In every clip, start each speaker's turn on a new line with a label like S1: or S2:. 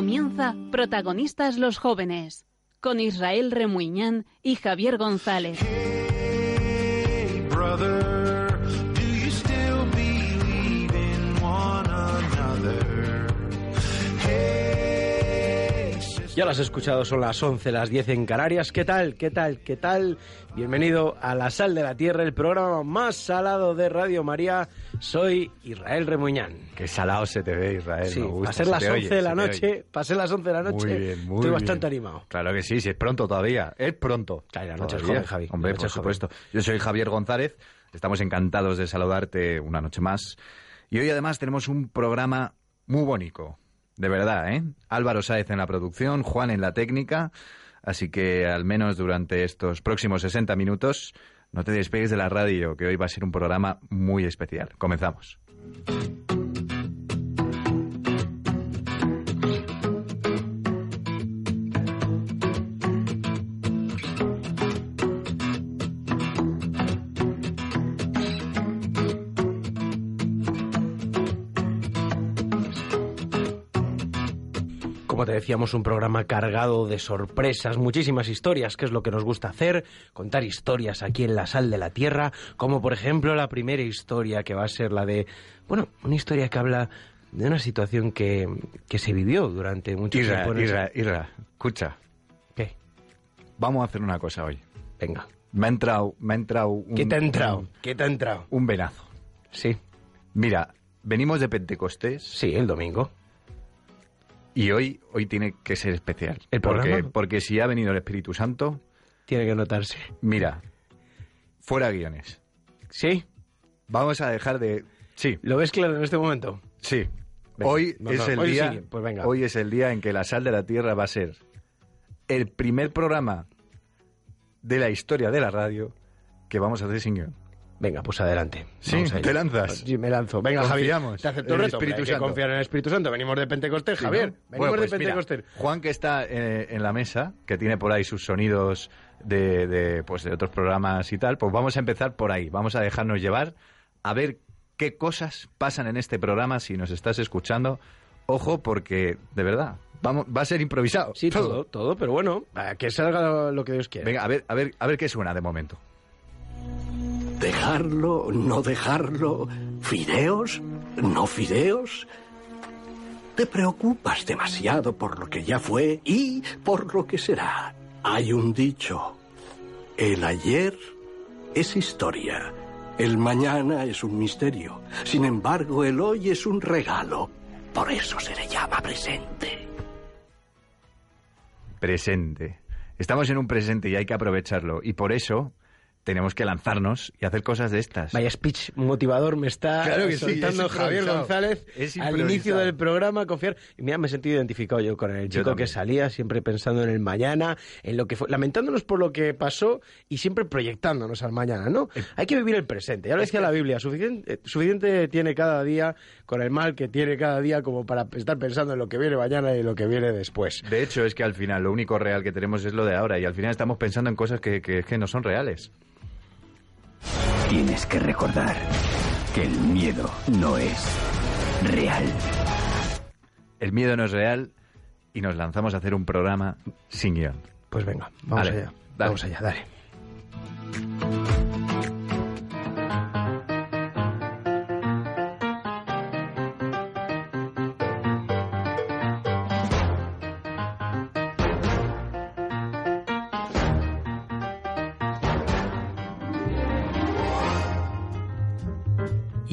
S1: Comienza Protagonistas los Jóvenes, con Israel Remuñán y Javier González.
S2: Ya lo has escuchado, son las 11, las 10 en Canarias. ¿Qué tal? ¿Qué tal? ¿Qué tal? Bienvenido a La Sal de la Tierra, el programa más salado de Radio María. Soy Israel Remuñán.
S3: Qué salado se te ve, Israel.
S2: Sí,
S3: me gusta,
S2: a ser
S3: se
S2: las
S3: te
S2: 11
S3: oye,
S2: de la noche, pasé las 11 de la noche,
S3: Muy bien, muy
S2: estoy
S3: bien.
S2: bastante animado.
S3: Claro que sí, si es pronto todavía. Es pronto.
S2: Claro, la noche es joven, Javi,
S3: Hombre, por
S2: joven.
S3: supuesto. Yo soy Javier González. Estamos encantados de saludarte una noche más. Y hoy además tenemos un programa muy bonito. De verdad, ¿eh? Álvaro Sáez en la producción, Juan en la técnica. Así que al menos durante estos próximos 60 minutos no te despegues de la radio, que hoy va a ser un programa muy especial. Comenzamos.
S2: Como te decíamos, un programa cargado de sorpresas, muchísimas historias, que es lo que nos gusta hacer, contar historias aquí en la sal de la tierra, como por ejemplo la primera historia que va a ser la de, bueno, una historia que habla de una situación que, que se vivió durante mucho
S3: Irra,
S2: tiempo.
S3: Irra, Irra, escucha.
S2: ¿Qué?
S3: Vamos a hacer una cosa hoy.
S2: Venga.
S3: Me ha entrado, me ha entrado un,
S2: ¿Qué te ha entrado?
S3: un,
S2: ¿Qué te ha entrado?
S3: un venazo.
S2: Sí,
S3: Mira, venimos de Pentecostés
S2: sí, el domingo.
S3: Y hoy, hoy tiene que ser especial.
S2: ¿El
S3: porque,
S2: programa?
S3: porque si ha venido el Espíritu Santo,
S2: Tiene que notarse.
S3: mira, fuera guiones.
S2: ¿Sí?
S3: Vamos a dejar de... Sí,
S2: ¿Lo ves claro en este momento?
S3: sí.
S2: Venga,
S3: hoy
S2: no,
S3: es
S2: no,
S3: el
S2: hoy
S3: día...
S2: sí, pues venga.
S3: Hoy es el día en que la sal de la tierra va a ser el primer programa de la historia de la radio que vamos a hacer sin guion.
S2: Venga, pues adelante.
S3: Sí. ¿te lanzas?
S2: Sí, me lanzo. Venga, Javier. Te acepto el reto.
S3: Espíritu
S2: hay que
S3: Santo.
S2: confiar en el Espíritu Santo. Venimos de Pentecostés,
S3: Sí,
S2: Javier.
S3: ¿no?
S2: Venimos
S3: Bueno, pues
S2: de
S3: mira,
S2: Pentecostés.
S3: Juan, que está eh, en la mesa, que tiene por ahí sus sonidos de, de, pues, de otros programas y tal, pues vamos a empezar por ahí. Vamos a dejarnos llevar a ver qué cosas pasan en este programa si nos estás escuchando. Ojo, porque, de verdad, vamos, va a ser improvisado.
S2: Sí, todo, todo, pero bueno, a que salga lo, lo que Dios quiera.
S3: Venga, a ver, a ver, a ver qué suena de momento.
S4: Dejarlo, no dejarlo, fideos, no fideos. Te preocupas demasiado por lo que ya fue y por lo que será. Hay un dicho. El ayer es historia. El mañana es un misterio. Sin embargo, el hoy es un regalo. Por eso se le llama presente.
S3: Presente. Estamos en un presente y hay que aprovecharlo. Y por eso tenemos que lanzarnos y hacer cosas de estas.
S2: Vaya speech motivador me está
S3: Claro que sí,
S2: soltando
S3: es
S2: Javier. González
S3: Es
S2: al inicio del programa, confiar. Y mira, me he sentido identificado yo con el chico que salía, siempre pensando en el mañana, en lo que fue, lamentándonos por lo que pasó y siempre proyectándonos al mañana, ¿no?
S3: Eh,
S2: Hay que vivir el presente. Ya lo decía la Biblia, suficiente, eh, suficiente tiene cada día con el mal que tiene cada día como para estar pensando en lo que viene mañana y lo que viene después.
S3: De hecho, es que al final lo único real que tenemos es lo de ahora y al final estamos pensando en cosas que, que- que no son reales.
S5: Tienes que recordar que el miedo no es real.
S3: El miedo no es real y nos lanzamos a hacer un programa sin guion.
S2: Pues venga, vamos
S3: Dale,
S2: allá.
S3: dale.
S2: Vamos allá, dale.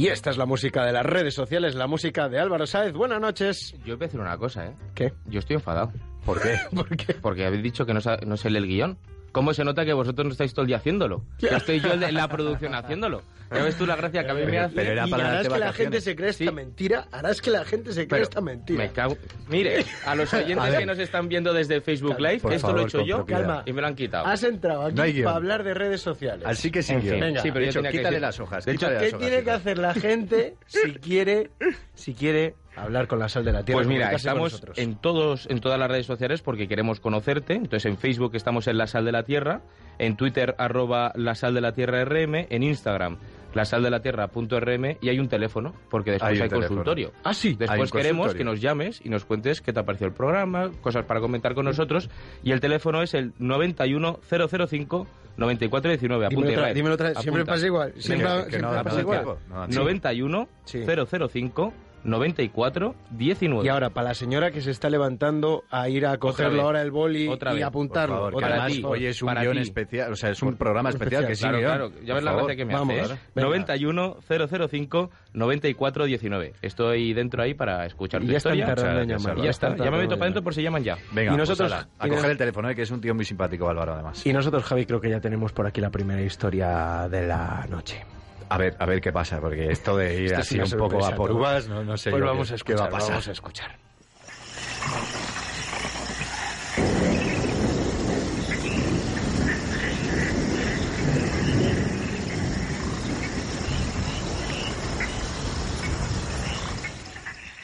S2: Y esta es la música de las redes sociales, la música de Álvaro Sáez. Buenas noches.
S6: Yo voy a decir una cosa, ¿eh?
S2: ¿Qué?
S6: Yo estoy enfadado.
S2: ¿Por qué? ¿Por qué?
S6: Porque habéis dicho que no, no se lee el guion. ¿Cómo se nota que vosotros no estáis todo el día haciéndolo? Que estoy yo en la producción haciéndolo. Ya ves tú la gracia que a mí me hace.
S3: Pero era
S2: y
S3: para
S2: harás que la gente se cree esta
S6: Sí.
S2: mentira. Harás que la gente se cree
S6: Pero
S2: esta mentira.
S6: Me cago. Mire, a los oyentes que nos están viendo desde Facebook Live,
S3: por
S6: esto
S3: favor,
S6: lo he hecho yo
S3: propiedad.
S2: Calma.
S6: y me lo han quitado.
S2: Has entrado aquí
S3: No hay guion.
S2: para hablar de redes sociales.
S3: Así que sin
S6: En fin,
S3: guion.
S2: Venga.
S6: sí, pero
S3: de
S6: yo
S3: hecho,
S6: tenía que
S3: quítale
S6: decir-
S3: las hojas.
S6: De hecho,
S3: quítale las
S2: ¿Qué
S3: hojas,
S2: tiene que hacer la gente si quiere, si quiere hablar con la sal de la tierra?
S6: Pues mira, estamos en todos, en todas las redes sociales porque queremos conocerte. Entonces en Facebook estamos en La Sal de la Tierra, en Twitter arroba La Sal de la Tierra RM, en Instagram la sal de la tierra.rm y hay un teléfono, porque después
S3: Hay
S6: consultorio.
S2: Ah, sí.
S6: Después queremos que nos llames y nos cuentes qué te ha parecido el programa, cosas para comentar con nosotros. Y el teléfono es el 91005 9419.
S2: Dímelo
S6: Apunta,
S2: otra-
S6: Israel.
S2: dímelo otra vez. Siempre pasa igual. Siempre, siempre
S3: no
S2: pasa
S3: no
S2: igual.
S3: no da tiempo.
S6: 91
S2: Sí.
S6: 005 94 19.
S2: Y ahora, para la señora que se está levantando a ir a cogerlo ahora el boli
S6: Otra
S2: y
S6: vez.
S2: apuntarlo.
S3: Favor,
S2: Otra
S6: para
S2: vez.
S6: ti.
S3: hoy es un
S6: guion
S3: especial, o sea, es un programa especial que sí,
S6: Claro, claro, ya ves la gracia que me
S2: Vamos.
S6: hace. ¿eh?
S2: Venga.
S6: 91 005 94 19. Estoy dentro ahí para escuchar tu
S2: ya están
S6: historia.
S2: tardando en
S6: ya
S2: llamar,
S6: está,
S2: ya
S6: me meto para dentro por si llaman ya.
S3: Venga,
S2: Y nosotros-
S3: pues ala, a
S2: y
S3: coger el teléfono, eh, que es un tío muy simpático, Álvaro, además.
S2: Y nosotros, Javi, creo que ya tenemos por aquí la primera historia de la noche.
S3: A ver, a ver qué pasa, porque esto de ir
S2: Esto
S3: así un poco a por uvas, no, no sé
S2: Pues vamos
S3: qué,
S2: a
S3: qué
S2: escuchar,
S3: va a pasar.
S2: vamos a escuchar.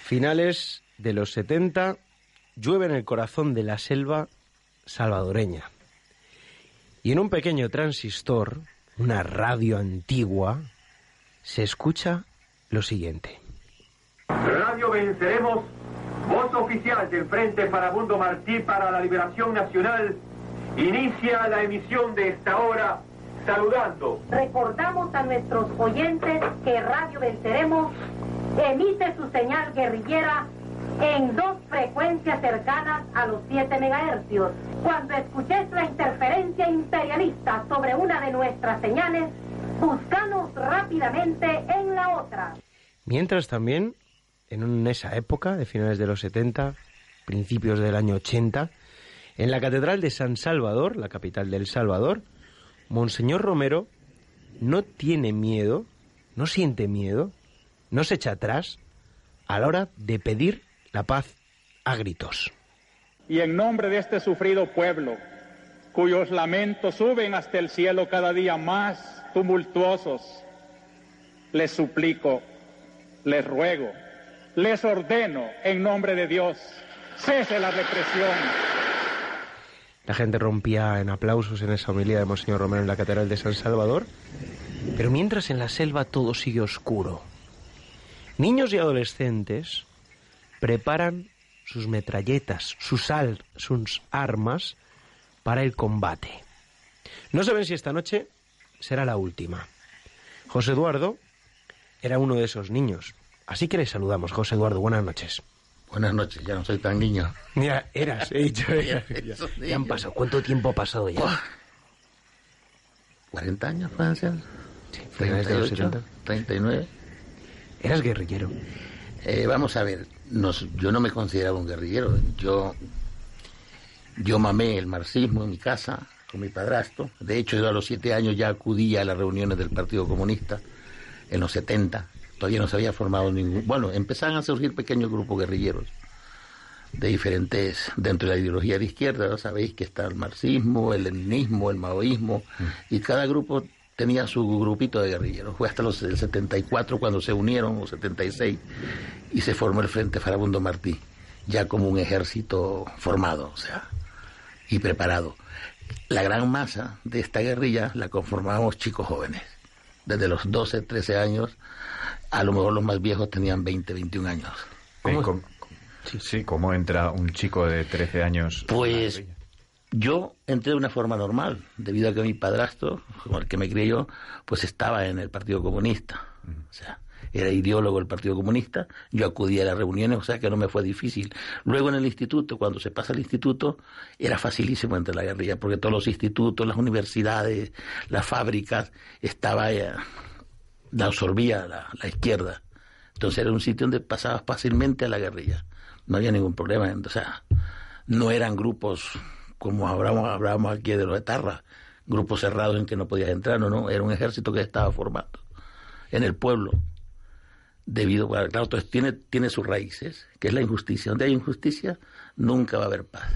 S2: Finales de los 70, llueve en el corazón de la selva salvadoreña. Y en un pequeño transistor, una radio antigua, se escucha lo siguiente.
S7: Radio Venceremos, voz oficial del Frente Farabundo Martí para la Liberación Nacional, inicia la emisión de esta hora saludando
S8: Recordamos a nuestros oyentes que Radio Venceremos emite su señal guerrillera en dos frecuencias cercanas a los 7 megahercios. Cuando escuches la interferencia imperialista sobre una de nuestras señales, búscanos rápidamente en la otra.
S2: Mientras también, en esa época, de finales de los 70, principios del año 80, en la Catedral de San Salvador, la capital del Salvador, Monseñor Romero no tiene miedo, no siente miedo, no se echa atrás a la hora de pedir la paz a gritos.
S9: y en nombre de este sufrido pueblo, cuyos lamentos suben hasta el cielo cada día más tumultuosos, les suplico, les ruego, les ordeno en nombre de Dios, cese la represión.
S2: La gente rompía en aplausos en esa homilía de Monseñor Romero en la Catedral de San Salvador. Pero mientras en la selva todo sigue oscuro, niños y adolescentes preparan sus metralletas, sus, al- sus armas para el combate. No saben si esta noche será la última. José Eduardo era uno de esos niños. Así que le saludamos, José Eduardo. Buenas noches.
S10: Buenas noches, ya no soy tan niño.
S2: Mira, eras, he dicho, ya, ya. Ya han pasado. ¿Cuánto tiempo ha pasado ya?
S10: 40 años
S2: de los
S10: 38,
S2: 70.
S10: 39.
S2: Eras guerrillero.
S10: Eh, vamos a ver, nos- yo no me consideraba un guerrillero. Yo, yo mamé el marxismo en mi casa con mi padrastro. De hecho, yo a los siete años ya acudía a las reuniones del Partido Comunista en los 70. Todavía no se había formado ningún... Bueno, empezaban a surgir pequeños grupos guerrilleros de diferentes, dentro de la ideología de izquierda, ¿no? sabéis que está el marxismo, el leninismo, el maoísmo, y cada grupo tenía su grupito de guerrilleros. Fue hasta los el 74 cuando se unieron, o 76, y se formó el Frente Farabundo Martí, ya como un ejército formado, o sea, y preparado. La gran masa de esta guerrilla la conformábamos chicos jóvenes, desde los 12, 13 años, a lo mejor los más viejos tenían 20, 21 años.
S3: ¿Cómo, sí. ¿cómo entra un chico de 13 años?
S10: Pues yo entré de una forma normal, debido a que mi padrastro, como el que me crié yo, pues estaba en el Partido Comunista. O sea, era ideólogo del Partido Comunista, yo acudía a las reuniones, o sea que no me fue difícil. Luego en el instituto, cuando se pasa al instituto, era facilísimo entrar a la guerrilla, porque todos los institutos, las universidades, las fábricas, estaba, eh, la absorbía la, izquierda. Entonces era un sitio donde pasabas fácilmente a la guerrilla. No había ningún problema. O sea, no eran grupos como hablábamos, hablábamos aquí de los etarras, grupos cerrados en que no podías entrar, no, no, era un ejército que estaba formando en el pueblo. Debido, bueno, claro, entonces tiene, tiene sus raíces, que es la injusticia. Donde hay injusticia, nunca va a haber paz.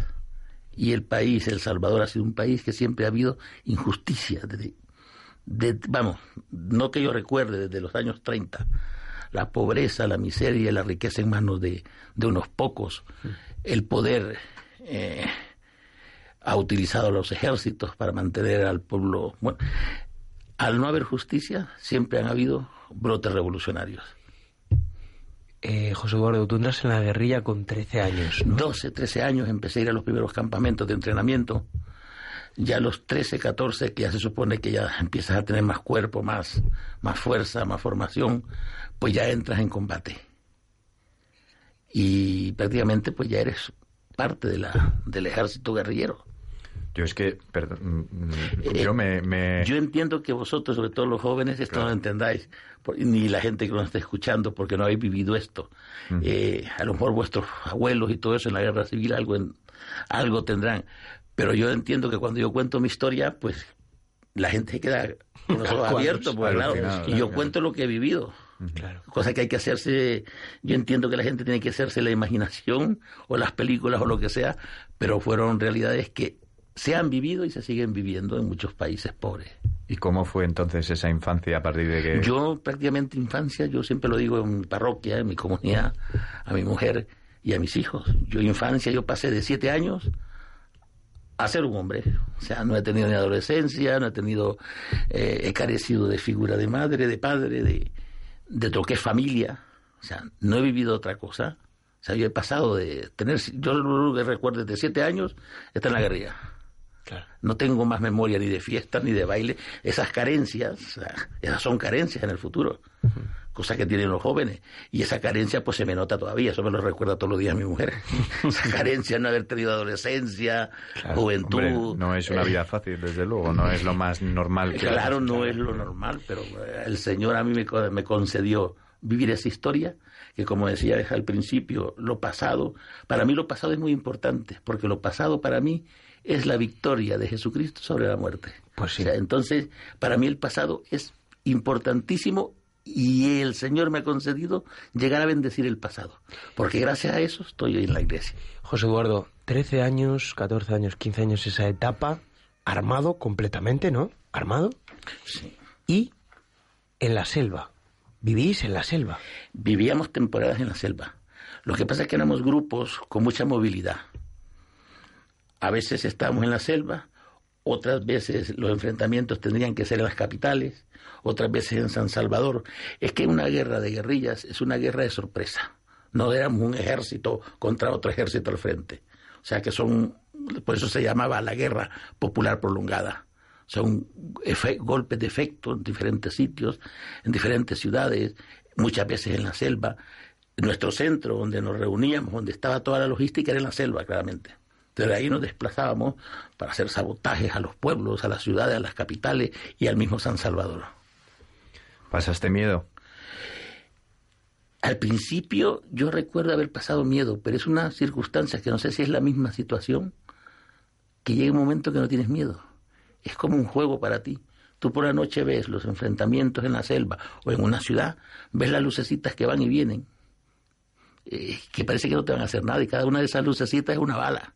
S10: Y el país, El Salvador, ha sido un país que siempre ha habido injusticia. Desde, de- vamos, no que yo recuerde, desde los años 30, la pobreza, la miseria y la riqueza en manos de, de unos pocos, el poder eh, ha utilizado a los ejércitos para mantener al pueblo. Bueno, Al no haber justicia, siempre han habido brotes revolucionarios.
S2: Eh, José Eduardo, tú entras en la guerrilla con 13 años.
S10: 12, 13 años empecé a ir a los primeros campamentos de entrenamiento. Ya a los 13, 14, que ya se supone que ya empiezas a tener más cuerpo, más, más fuerza, más formación, pues ya entras en combate. Y prácticamente pues ya eres parte de la, del ejército guerrillero.
S3: Yo es que, perdón, mm,
S10: Eh,
S3: yo me, me-
S10: Yo entiendo que vosotros, sobre todo los jóvenes, esto no lo entendáis, ni la gente que nos está escuchando, porque no habéis vivido esto. Eh, a lo mejor vuestros abuelos y todo eso en la guerra civil algo, en- algo tendrán. Pero yo entiendo que cuando yo cuento mi historia, pues la gente se queda con los ojos abiertos, pues, claro, y yo
S3: claro.
S10: cuento lo que he vivido.
S2: Claro.
S10: Cosa que hay que hacerse, yo entiendo que la gente tiene que hacerse la imaginación o las películas o lo que sea, pero fueron realidades que se han vivido y se siguen viviendo en muchos países pobres.
S3: ¿Y cómo fue entonces esa infancia a partir de que...
S10: Yo prácticamente infancia, yo siempre lo digo en mi parroquia, en mi comunidad, a mi mujer y a mis hijos. Yo infancia, yo pasé de siete años a ser un hombre. O sea, no he tenido ni adolescencia, no he tenido, eh, he carecido de figura de madre, de padre, de, de lo que es familia. O sea, no he vivido otra cosa. O sea, yo he pasado de tener, yo lo que recuerdo de siete años está en la guerrilla. No tengo más memoria ni de fiesta ni de baile. Esas carencias, esas son carencias en el futuro. Cosas que tienen los jóvenes. Y esa carencia pues se me nota todavía. Eso me lo recuerda todos los días mi mujer. esa carencia de no haber tenido adolescencia,
S3: Claro,
S10: juventud.
S3: hombre, no es una
S10: eh,
S3: vida fácil, desde luego, no es lo más normal. que
S10: Claro, no es lo normal, pero eh, el Señor a mí me, me concedió vivir esa historia, que como decía al principio, lo pasado, para mí lo pasado es muy importante, porque lo pasado para mí es la victoria de Jesucristo sobre la muerte.
S2: Pues sí.
S10: O sea, entonces, para mí el pasado es importantísimo y el Señor me ha concedido llegar a bendecir el pasado, porque gracias a eso estoy hoy en la iglesia.
S2: José Eduardo, 13 años, 14 años, 15 años, esa etapa, armado completamente, ¿no? Armado. Y en la selva. Vivís en la selva.
S10: Vivíamos temporadas en la selva. Lo que pasa es que éramos grupos con mucha movilidad. A veces estábamos en la selva, otras veces los enfrentamientos tendrían que ser en las capitales, otras veces en San Salvador. Es que una guerra de guerrillas es una guerra de sorpresa. No éramos un ejército contra otro ejército al frente. O sea que son, por eso se llamaba la guerra popular prolongada. Son golpes de efecto en diferentes sitios, en diferentes ciudades, muchas veces en la selva. Nuestro centro, donde nos reuníamos, donde estaba toda la logística, era en la selva, claramente. Desde ahí nos desplazábamos para hacer sabotajes a los pueblos, a las ciudades, a las capitales y al mismo San Salvador.
S3: ¿Pasaste miedo?
S10: Al principio yo recuerdo haber pasado miedo, pero es una circunstancia que no sé si es la misma situación, que llega un momento que no tienes miedo. Es como un juego para ti. Tú por la noche ves los enfrentamientos en la selva o en una ciudad, ves las lucecitas que van y vienen, eh, que parece que no te van a hacer nada y cada una de esas lucecitas es una bala.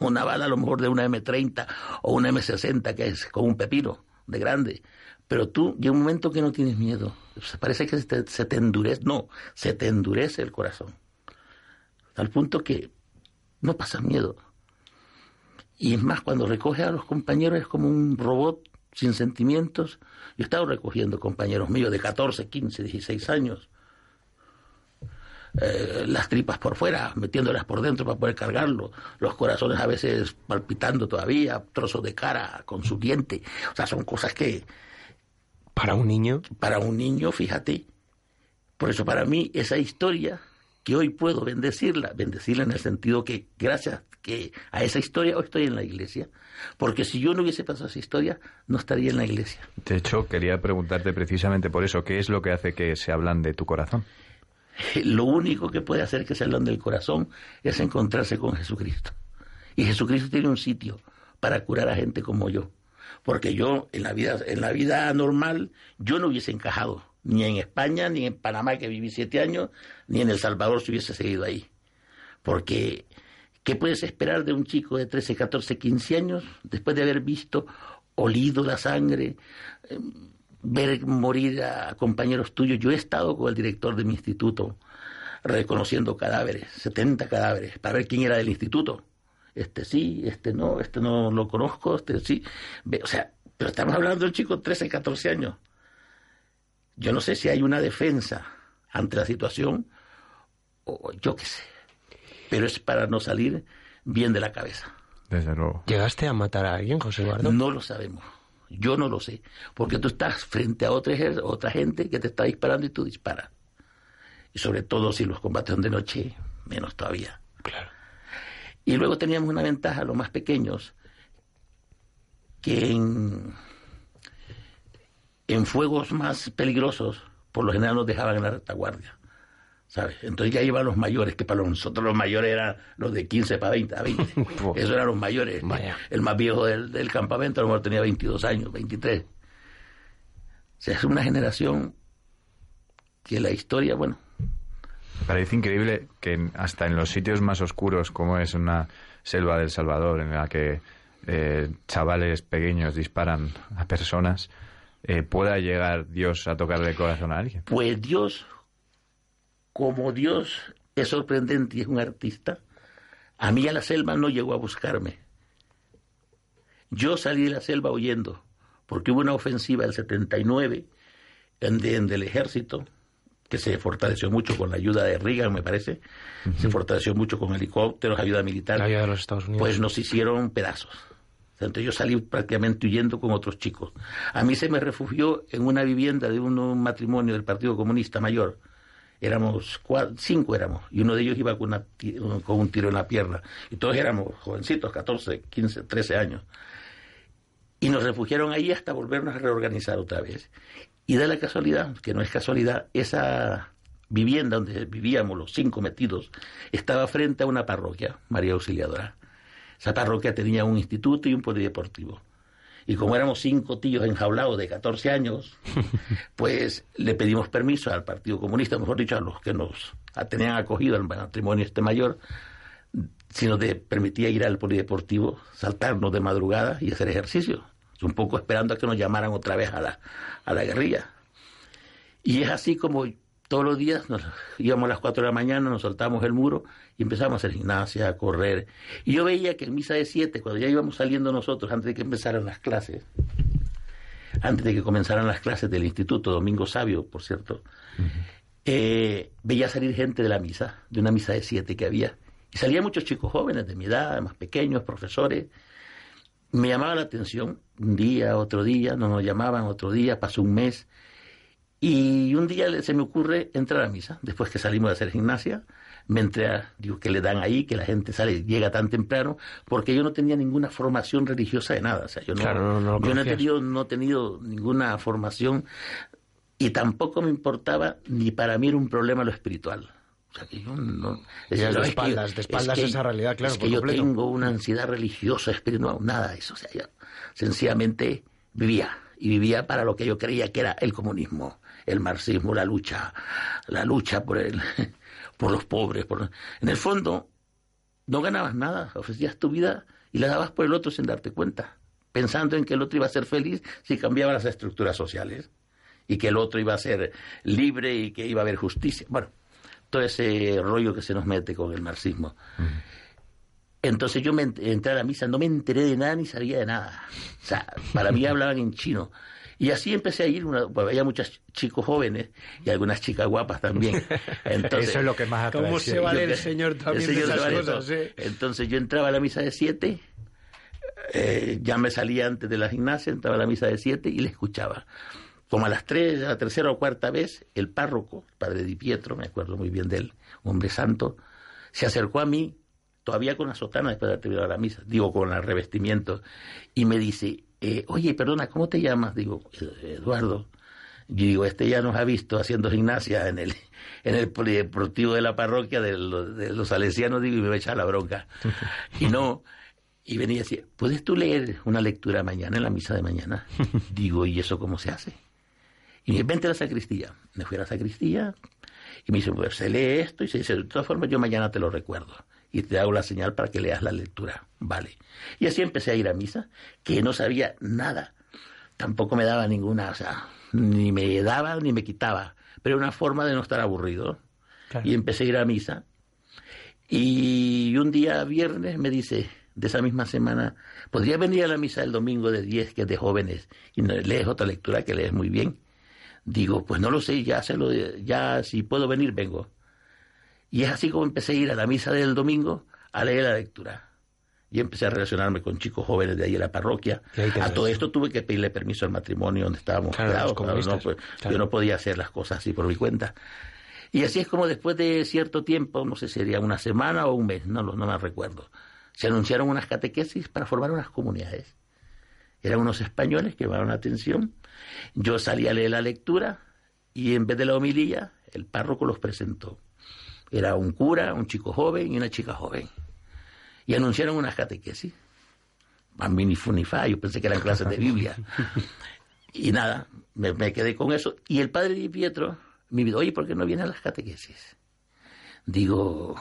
S10: Una bala a lo mejor de una M30 o una M60 que es con un pepino de grande. Pero tú llega un momento que no tienes miedo. Parece que se te, se te endurece. No, se te endurece el corazón. Al punto que no pasa miedo. Y es más, cuando recoges a los compañeros es como un robot sin sentimientos. Yo he estado recogiendo compañeros míos de 14, 15, 16 años. Eh, las tripas por fuera, metiéndolas por dentro para poder cargarlo, los corazones a veces palpitando todavía, trozos de cara con su diente. O sea, son cosas que,
S2: Para un niño.
S10: para un niño, fíjate. Por eso para mí esa historia que hoy puedo bendecirla, bendecirla en el sentido que gracias que a esa historia hoy estoy en la iglesia, porque si yo no hubiese pasado esa historia no estaría en la iglesia.
S3: De hecho, quería preguntarte precisamente por eso, ¿qué es lo que hace que se hablan de tu corazón?
S10: Lo único que puede hacer que se hablan del corazón es encontrarse con Jesucristo. Y Jesucristo tiene un sitio para curar a gente como yo. Porque yo, en la vida, en la vida normal, yo no hubiese encajado, ni en España, ni en Panamá, que viví siete años, ni en El Salvador si hubiese seguido ahí. Porque, ¿qué puedes esperar de un chico de 13, 14, 15 años después de haber visto, olido la sangre, ver morir a compañeros tuyos? Yo he estado con el director de mi instituto reconociendo cadáveres, 70 cadáveres, para ver quién era del instituto. Este sí, este no, este no lo conozco, este sí. Ve, O sea, Pero estamos hablando de un chico de 13, 14 años. Yo no sé si hay una defensa ante la situación, o yo qué sé. Pero es para no salir bien de la cabeza.
S3: Desde luego.
S2: ¿Llegaste a matar a alguien, José Eduardo?
S10: No lo sabemos. Yo no lo sé. Porque tú estás frente a otra, otra gente que te está disparando y tú disparas. Y sobre todo si los combates son de noche, menos todavía.
S2: Claro.
S10: Y luego teníamos una ventaja, los más pequeños, que en, en fuegos más peligrosos, por lo general nos dejaban en la retaguardia. ¿Sabes? Entonces ya iban los mayores, que para nosotros los mayores eran los de 15 para 20, a 20. Eso eran los mayores.
S2: Vaya.
S10: El más viejo del, del campamento a lo mejor tenía 22 años, 23. O sea, es una generación que la historia, bueno,
S3: Parece increíble que hasta en los sitios más oscuros, como es una selva del Salvador, en la que eh, chavales pequeños disparan a personas, eh, pueda llegar Dios a tocarle el corazón a alguien.
S10: Pues Dios, como Dios es sorprendente y es un artista, a mí a la selva no llegó a buscarme. Yo salí de la selva huyendo, porque hubo una ofensiva del 79 en, de- en del ejército, que se fortaleció mucho con la ayuda de Reagan, me parece, se fortaleció mucho con helicópteros, ayuda militar.
S2: La ayuda de los Estados Unidos.
S10: Pues nos hicieron pedazos. Entonces yo salí prácticamente huyendo con otros chicos. A mí se me refugió en una vivienda de un matrimonio del Partido Comunista Mayor. Éramos cinco éramos, y uno de ellos iba con, una con un tiro en la pierna. Y todos éramos jovencitos, 14, 15, 13 años. Y nos refugiaron ahí hasta volvernos a reorganizar otra vez. Y da la casualidad, que no es casualidad, esa vivienda donde vivíamos los cinco metidos estaba frente a una parroquia, María Auxiliadora. Esa parroquia tenía un instituto y un polideportivo. Y como éramos cinco tíos enjaulados de 14 años, pues le pedimos permiso al Partido Comunista, mejor dicho, a los que nos tenían acogido al matrimonio este mayor, si nos permitía ir al polideportivo, saltarnos de madrugada y hacer ejercicio. Un poco esperando a que nos llamaran otra vez a la, a la guerrilla. Y es así como todos los días nos íbamos a las 4 de la mañana, nos soltábamos el muro y empezamos a hacer gimnasia, a correr. Y yo veía que en misa de 7, cuando ya íbamos saliendo nosotros, antes de que empezaran las clases, antes de que comenzaran las clases del instituto, Domingo Sabio, por cierto, eh, veía salir gente de la misa, de una misa de 7 que había. Y salían muchos chicos jóvenes de mi edad, más pequeños, profesores. Me llamaba la atención, un día, otro día, no nos llamaban, otro día, pasó un mes. Y un día se me ocurre entrar a misa, después que salimos de hacer gimnasia, me entré a, digo, que le dan ahí, que la gente sale, llega tan temprano, porque yo no tenía ninguna formación religiosa de nada, o sea, yo no,
S2: Claro, no- no lo
S10: yo no he tenido, no he tenido ninguna formación y tampoco me importaba, ni para mí era un problema lo espiritual. O sea, que yo no...
S2: De
S10: es que-
S2: espaldas, de espaldas
S10: es que-
S2: esa realidad, claro,
S10: Es que yo
S2: completo.
S10: tengo una ansiedad religiosa, espiritual, nada de eso. O sea, yo sencillamente vivía, y vivía para lo que yo creía que era el comunismo, el marxismo, la lucha, la lucha por el, por los pobres. Por... En el fondo, no ganabas nada, ofrecías tu vida y la dabas por el otro sin darte cuenta, pensando en que el otro iba a ser feliz si cambiaba las estructuras sociales y que el otro iba a ser libre y que iba a haber justicia. Bueno, todo ese rollo que se nos mete con el marxismo. Entonces yo me ent- entré a la misa, no me enteré de nada ni sabía de nada. O sea, para mí hablaban en chino. Y así empecé a ir, una, pues, había muchos chicos jóvenes y algunas chicas guapas también. Entonces,
S2: Eso es lo que más atrae. ¿Cómo se
S10: Yo
S2: vale el señor también
S10: el
S2: de esas
S10: vale
S2: cosas?
S10: Entonces yo entraba a la misa de siete, eh, ya me salía antes de la gimnasia, entraba a la misa de siete y le escuchaba. Como a las tres, a la tercera o cuarta vez, el párroco, padre Di Pietro, me acuerdo muy bien de él, hombre santo, se acercó a mí, todavía con la sotana después de haber terminado la misa, digo, con el revestimiento, y me dice, eh, oye, perdona, ¿cómo te llamas? Digo, "Eh, Eduardo. Yo digo, este ya nos ha visto haciendo gimnasia en el, en el polideportivo de la parroquia de los, de los salesianos, digo, y me va a echar la bronca. Y no, y venía y decía, ¿puedes tú leer una lectura mañana en la misa de mañana? Digo, ¿y eso cómo se hace? Y me dice, vente a la sacristía. Me fui a la sacristía y me dice, pues se lee esto y se dice, de todas formas yo mañana te lo recuerdo y te hago la señal para que leas la lectura. Vale. Y así empecé a ir a misa, que no sabía nada. Tampoco me daba ninguna, o sea, ni me daba ni me quitaba, pero era una forma de no estar aburrido. Y empecé a ir a misa. Y un día viernes me dice, de esa misma semana, podría venir a la misa del domingo de 10, que es de jóvenes, y lees otra lectura que lees muy bien. Digo, pues no lo sé, ya, se lo, ya si puedo venir, vengo. Y es así como empecé a ir a la misa del domingo a leer la lectura. Y empecé a relacionarme con chicos jóvenes de ahí en la parroquia. A todo esto tuve que pedirle permiso al matrimonio donde estábamos
S2: Claro,
S10: no, pues,
S2: Claro.
S10: Yo no podía hacer las cosas así por mi cuenta. Y así es como después de cierto tiempo, no sé si sería una semana o un mes, no, lo- no me recuerdo, se anunciaron unas catequesis para formar unas comunidades. Eran unos españoles que llamaron la atención. Yo salí a leer la lectura y en vez de la homilía, el párroco los presentó. Era un cura, un chico joven y una chica joven. Y anunciaron unas catequesis. A mí ni fu ni fa, yo pensé que eran clases de Biblia. Y nada, me, me quedé con eso. Y el padre Di Pietro me dijo, oye, ¿por qué no viene a las catequesis? Digo,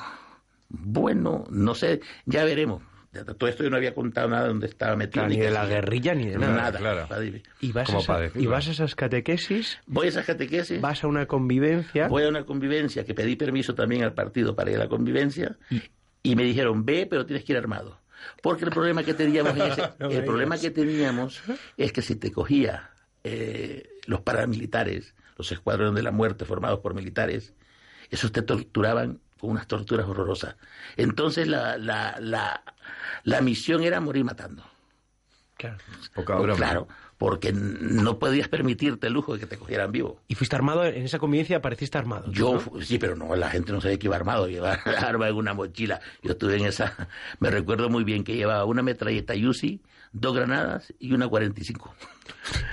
S10: bueno, no sé, ya veremos. Todo esto yo no había contado nada de dónde estaba metido.
S2: Claro, ni de la guerrilla ni de
S10: nada.
S2: nada.
S3: claro.
S10: padre.
S2: Y vas, a esa- y vas a esas catequesis,
S10: Voy a esas catequesis.
S2: vas a una convivencia.
S10: Voy a una convivencia que pedí permiso también al partido para ir a la convivencia y me dijeron, ve, pero tienes que ir armado. Porque el problema que teníamos, ese-
S2: No
S10: el problema que teníamos es que si te cogía eh, los paramilitares, los escuadrones de la muerte formados por militares, esos te torturaban con unas torturas horrorosas. Entonces la, la, la, la misión era morir matando.
S2: Claro.
S3: Poca broma.
S10: Claro, porque no podías permitirte el lujo de que te cogieran vivo.
S2: Y fuiste armado, en esa convivencia apareciste armado.
S10: Yo, sí, pero no, la gente no sabía que iba armado, llevaba arma en una mochila. Yo estuve en esa, me recuerdo muy bien que llevaba una metralleta Uzi, dos granadas y una 45.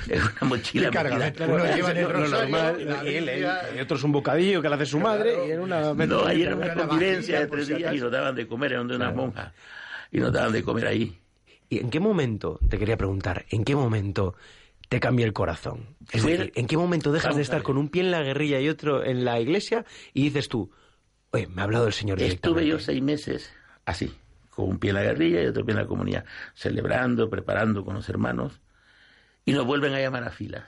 S10: En una mochila. metida.
S2: Uno lleva en el normal, y él- él- y otros un bocadillo que le hace su madre y en una
S10: No, ahí era una convivencia de tres días y nos daban de comer, eran de unas monjas. Y nos daban de comer ahí.
S2: ¿Y en qué momento, te quería preguntar, en qué momento te cambia el corazón? Es
S10: Fue-
S2: decir, ¿en qué momento dejas
S10: Vamos
S2: de estar con un pie en la guerrilla y otro en la iglesia y dices tú, oye, me ha hablado el Señor
S10: Estuve yo
S2: directamente"?
S10: seis meses así, con un pie en la guerrilla y otro pie en la comunidad, celebrando, preparando con los hermanos, y nos vuelven a llamar a filas,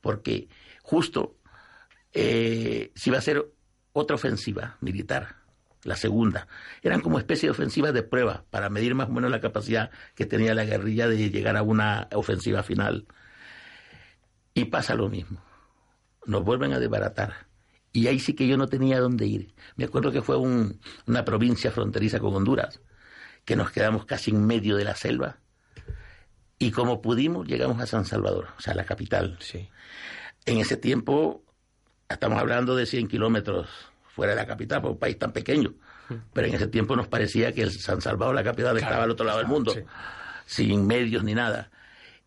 S10: porque justo eh, si va a ser otra ofensiva militar, la segunda, eran como especie de ofensivas de prueba para medir más o menos la capacidad que tenía la guerrilla de llegar a una ofensiva final. Y pasa lo mismo, nos vuelven a desbaratar. Y ahí sí que yo no tenía dónde ir. Me acuerdo que fue un- una provincia fronteriza con Honduras, que nos quedamos casi en medio de la selva. Y como pudimos, llegamos a San Salvador, o sea, la capital.
S2: Sí.
S10: En ese tiempo, estamos hablando de 100 kilómetros fuera de la capital, por un país tan pequeño. Pero en ese tiempo nos parecía que el San Salvador, la capital, estaba al otro lado del mundo, sin medios ni nada.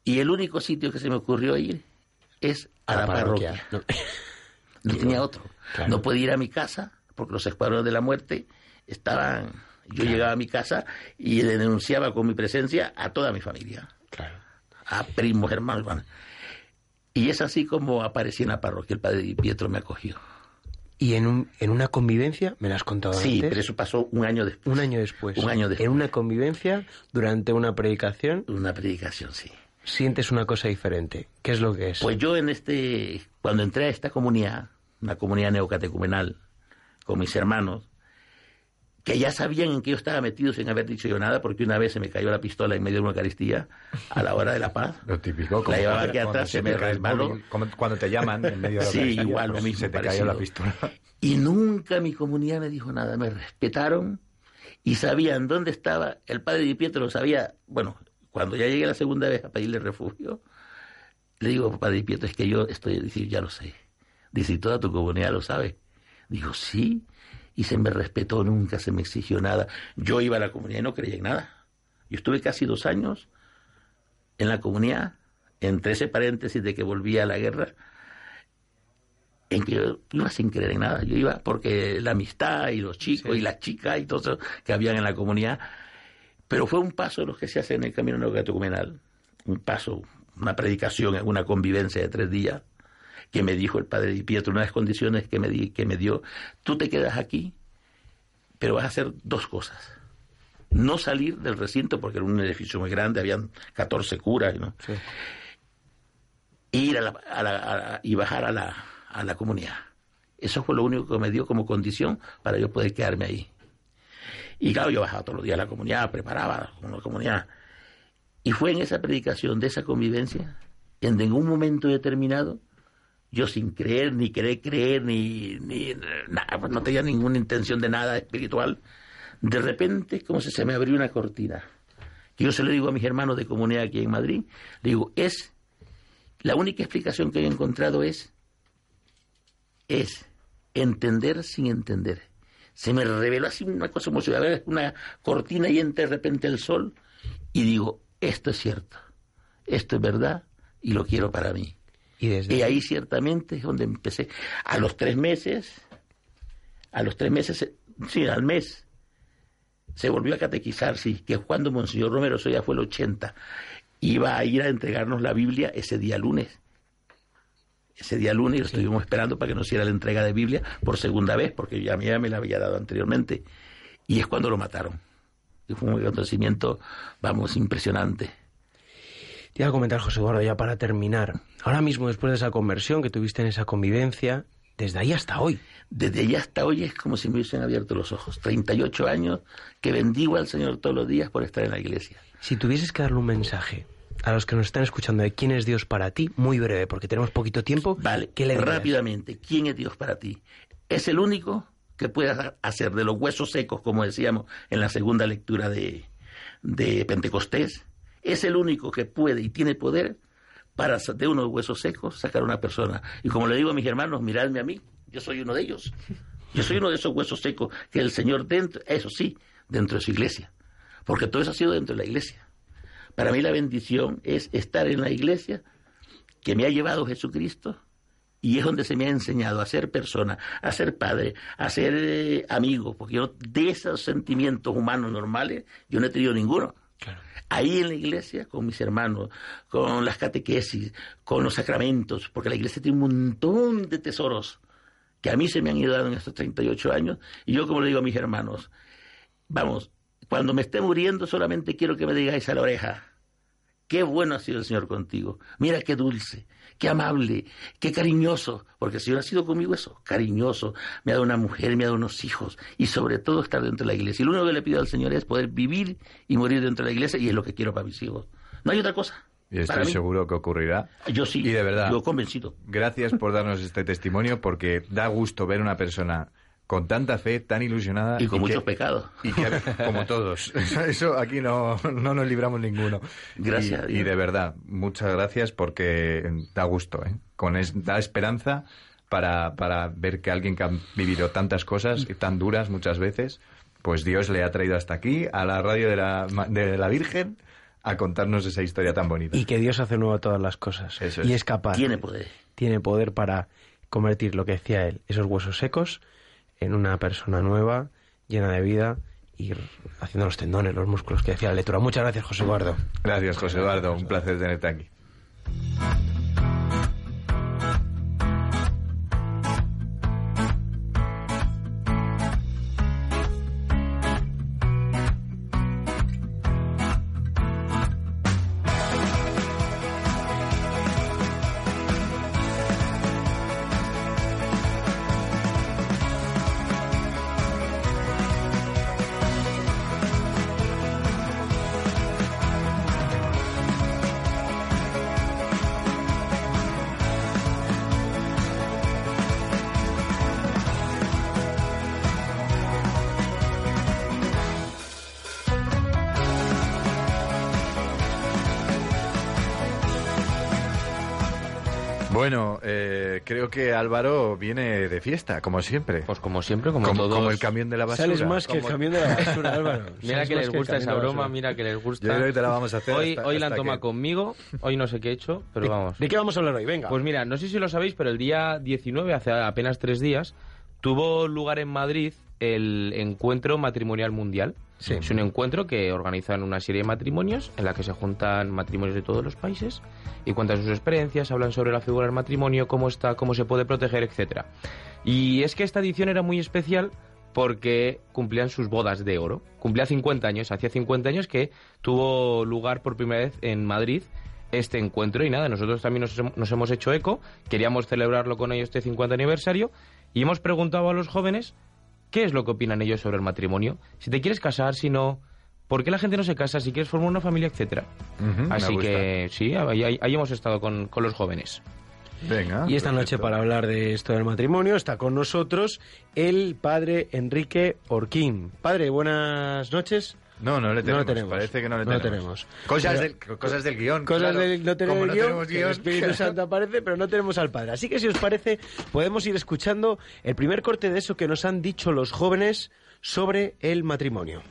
S10: Y el único sitio que se me ocurrió ir es a la, parroquia.
S2: No.
S10: Tenía otro.
S2: Claro.
S10: No podía ir a mi casa porque los escuadrones de la muerte estaban. Yo llegaba a mi casa y denunciaba con mi presencia a toda mi familia,
S2: Claro.
S10: a primos, hermanos. Y es así como aparecí en la parroquia. El padre Pietro me acogió.
S2: Y en, un, en una convivencia, me lo has contado
S10: Sí,
S2: antes,
S10: pero eso pasó un año después.
S2: un año después.
S10: Un año después.
S2: En una convivencia, durante una predicación,
S10: Una predicación, sí.
S2: Sientes una cosa diferente. ¿Qué es lo que es?
S10: Pues yo en este, cuando entré a esta comunidad, una comunidad neocatecumenal, con mis hermanos, que ya sabían en qué yo estaba metido sin haber dicho yo nada, porque una vez se me cayó la pistola en medio de una Eucaristía a la hora de la paz.
S3: Lo típico.
S10: La llevaba
S3: cuando-
S10: aquí atrás, se me resbaló.
S3: como cuando te llaman en medio de la
S10: Sí,
S3: Eucaristía,
S10: igual, lo mismo,
S3: Se te
S10: parecido.
S3: cayó la pistola.
S10: Y nunca mi comunidad me dijo nada, me respetaron y sabían dónde estaba. El padre Di Pietro lo sabía, bueno, cuando ya llegué la segunda vez a pedirle refugio, le digo, padre Pietro, es que yo estoy, dice, ya lo sé. Dice, ¿y toda tu comunidad lo sabe? Digo, sí, y se me respetó, nunca se me exigió nada. Yo iba a la comunidad y no creía en nada. Yo estuve casi dos años en la comunidad, entre ese paréntesis de que volvía a la guerra, en que yo iba sin creer en nada. Yo iba porque la amistad y los chicos y las chicas y todo eso que habían en la comunidad. Pero fue un paso de los que se hace en el camino neocatecumenal. Un paso, una predicación, una convivencia de tres días que me dijo el padre Di Pietro, una de las condiciones que me, di, que me dio, tú te quedas aquí, pero vas a hacer dos cosas. No salir del recinto, porque era un edificio muy grande, habían 14 curas, ¿no?
S2: Sí.
S10: ir a la, a la- a la- y bajar a la, a la comunidad. Eso fue lo único que me dio como condición para yo poder quedarme ahí. Y claro, yo bajaba todos los días a la comunidad, preparaba con la comunidad. Y fue en esa predicación de esa convivencia, en un momento determinado, yo sin creer, ni querer creer, ni, ni nada, pues no tenía ninguna intención de nada espiritual, de repente como si se me abrió una cortina. Yo se lo digo a mis hermanos de comunidad aquí en Madrid, le digo, es, la única explicación que he encontrado es, es entender sin entender. Se me reveló así una cosa como si hubiera una cortina y entra de repente el sol y digo, esto es cierto, esto es verdad y lo quiero para mí.
S2: Y, desde
S10: Y ahí ciertamente es donde empecé. A los tres meses, a los tres meses, sí, al mes, se volvió a catequizar, sí, que cuando Monseñor Romero, eso ya fue el 80, iba a ir a entregarnos la Biblia ese día lunes. Ese día lunes lo estuvimos esperando para que nos hiciera la entrega de Biblia por segunda vez, porque ya, ya me la había dado anteriormente. Y es cuando lo mataron. Y fue un acontecimiento, vamos, impresionante.
S2: Te iba a comentar, José Eduardo, ya para terminar. Ahora mismo, después de esa conversión que tuviste en esa convivencia, desde ahí hasta hoy.
S10: Desde ahí hasta hoy es como si me hubiesen abierto los ojos. 38 años que bendigo al Señor todos los días por estar en la iglesia.
S2: Si tuvieses que darle un mensaje a los que nos están escuchando de quién es Dios para ti, muy breve, porque tenemos poquito tiempo,
S10: Vale,
S2: ¿qué le
S10: rápidamente, ¿quién es Dios para ti? Es el único que puede hacer de los huesos secos, como decíamos en la segunda lectura de, de Pentecostés, es el único que puede y tiene poder para de unos huesos secos sacar a una persona. Y como le digo a mis hermanos, miradme a mí, yo soy uno de ellos. Yo soy uno de esos huesos secos que el Señor dentro, eso sí, dentro de su iglesia. Porque todo eso ha sido dentro de la iglesia. Para mí la bendición es estar en la iglesia que me ha llevado Jesucristo y es donde se me ha enseñado a ser persona, a ser padre, a ser eh, amigo, porque yo de esos sentimientos humanos normales yo no he tenido ninguno. Ahí en la iglesia, con mis hermanos, con las catequesis, con los sacramentos, porque la iglesia tiene un montón de tesoros que a mí se me han ido dando en estos 38 años, y yo como le digo a mis hermanos, vamos, cuando me esté muriendo solamente quiero que me digáis a la oreja, qué bueno ha sido el Señor contigo, mira qué dulce, qué amable, qué cariñoso, porque el Señor ha sido conmigo eso, cariñoso, me ha dado una mujer, me ha dado unos hijos, y sobre todo estar dentro de la iglesia. Y lo único que le pido al Señor es poder vivir y morir dentro de la iglesia, y es lo que quiero para mis hijos. No hay otra cosa.
S3: Y estoy seguro que ocurrirá.
S10: Yo sí,
S3: Y de verdad.
S10: yo convencido.
S3: Gracias por darnos este testimonio porque da gusto ver una persona con tanta fe, tan ilusionada.
S10: Y con
S3: que-
S10: muchos pecados.
S3: Y que, como todos. Eso aquí no, no nos libramos ninguno.
S10: Gracias a
S3: Y,
S10: Dios.
S3: y de verdad, muchas gracias porque da gusto, ¿eh? Con es- da esperanza para, para ver que alguien que ha vivido tantas cosas y tan duras muchas veces, pues Dios le ha traído hasta aquí, a la radio de la, de la Virgen, a contarnos esa historia tan bonita.
S2: Y que Dios hace nuevo todas las cosas.
S3: Eso
S2: Y
S3: es.
S2: es capaz.
S10: Tiene poder.
S2: Tiene poder para convertir lo que decía él, esos huesos secos, en una persona nueva, llena de vida, y haciendo los tendones, los músculos que decía la lectura. Muchas gracias, José Eduardo.
S3: Gracias, José Eduardo. Un placer tenerte aquí. De fiesta, como siempre.
S6: Pues como siempre, como,
S3: como,
S6: todos.
S3: como el camión de la basura.
S2: Sales más que el camión de la basura, Álvaro.
S6: Mira que les gusta esa broma, mira que les gusta.
S3: Yo creo que te la vamos a hacer
S6: Hoy,
S3: hasta-
S6: hoy la han tomado
S3: que-
S6: conmigo, hoy no sé qué he hecho, pero
S2: ¿De-
S6: vamos.
S2: ¿De qué vamos a hablar hoy? Venga.
S6: Pues mira, no sé si lo sabéis, pero el día 19, hace apenas tres días, tuvo lugar en Madrid el Encuentro Matrimonial Mundial. Es un encuentro que organizan una serie de matrimonios en la que se juntan matrimonios de todos los países y cuentan sus experiencias, hablan sobre la figura del matrimonio, cómo está, cómo se puede proteger, etcétera. Y es que esta edición era muy especial porque cumplían sus bodas de oro. Cumplía 50 años, hacía 50 años que tuvo lugar por primera vez en Madrid este encuentro y nada, nosotros también nos, nos hemos hecho eco, queríamos celebrarlo con ellos este 50 aniversario y hemos preguntado a los jóvenes qué es lo que opinan ellos sobre el matrimonio, si te quieres casar, si no, por qué la gente no se casa, si quieres formar una familia, etcétera. Así que sí, ahí, ahí- ahí hemos estado con, con los jóvenes.
S3: Venga.
S2: Y esta noche, para hablar de esto del matrimonio, está con nosotros el padre Enrique Orquín. Padre, buenas noches.
S3: No, no le
S2: No
S3: tenemos.
S2: lo tenemos.
S3: Parece que no le
S2: No
S3: tenemos.
S2: tenemos.
S3: Cosas,
S2: Pero-
S3: del, cosas del guion.
S2: Cosas
S3: claro.
S2: del no tener el
S3: no
S2: guion,
S3: tenemos
S2: el
S3: guion,
S2: Espíritu. Santo aparece, pero no tenemos al Padre. Así que si os parece, podemos ir escuchando el primer corte de eso que nos han dicho los jóvenes sobre el matrimonio.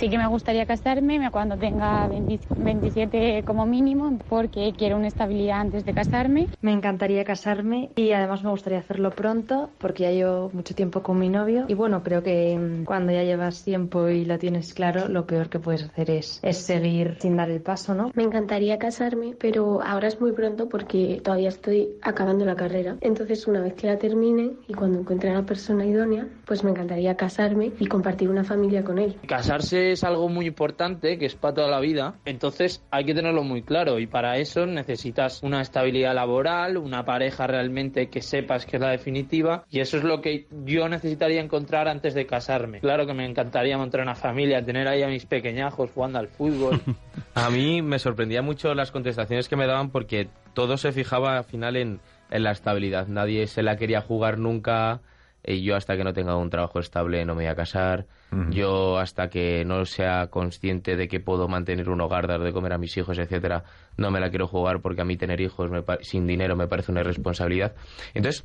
S11: Sí que me gustaría casarme me- cuando tenga 20 27 como mínimo, porque quiero una estabilidad antes de casarme.
S12: Me encantaría casarme y además me gustaría hacerlo pronto porque ya llevo mucho tiempo con mi novio y bueno, creo que mm, cuando ya llevas tiempo y lo tienes claro, lo peor que puedes hacer es, es seguir sin dar el paso, ¿no?
S13: Me encantaría casarme, pero ahora es muy pronto porque todavía estoy acabando la carrera. Entonces, una vez que la termine y cuando encuentre a la persona idónea, pues me encantaría casarme y compartir una familia con él.
S14: Casarse es algo muy importante, que es para toda la vida, entonces hay que tenerlo muy claro y para eso necesitas una estabilidad laboral, una pareja realmente que sepas que es la definitiva y eso es lo que yo necesitaría encontrar antes de casarme. Claro que me encantaría montar una familia, tener ahí a mis pequeñajos jugando al fútbol.
S6: A mí me sorprendía mucho las contestaciones que me daban porque todo se fijaba al final en, en la estabilidad. Nadie se la quería jugar nunca. Y yo hasta que no tenga un trabajo estable no me voy a casar. Yo hasta que no sea consciente de que puedo mantener un hogar, dar de comer a mis hijos, etcétera, no me la quiero jugar porque a mí tener hijos me sin dinero me parece una irresponsabilidad. Entonces,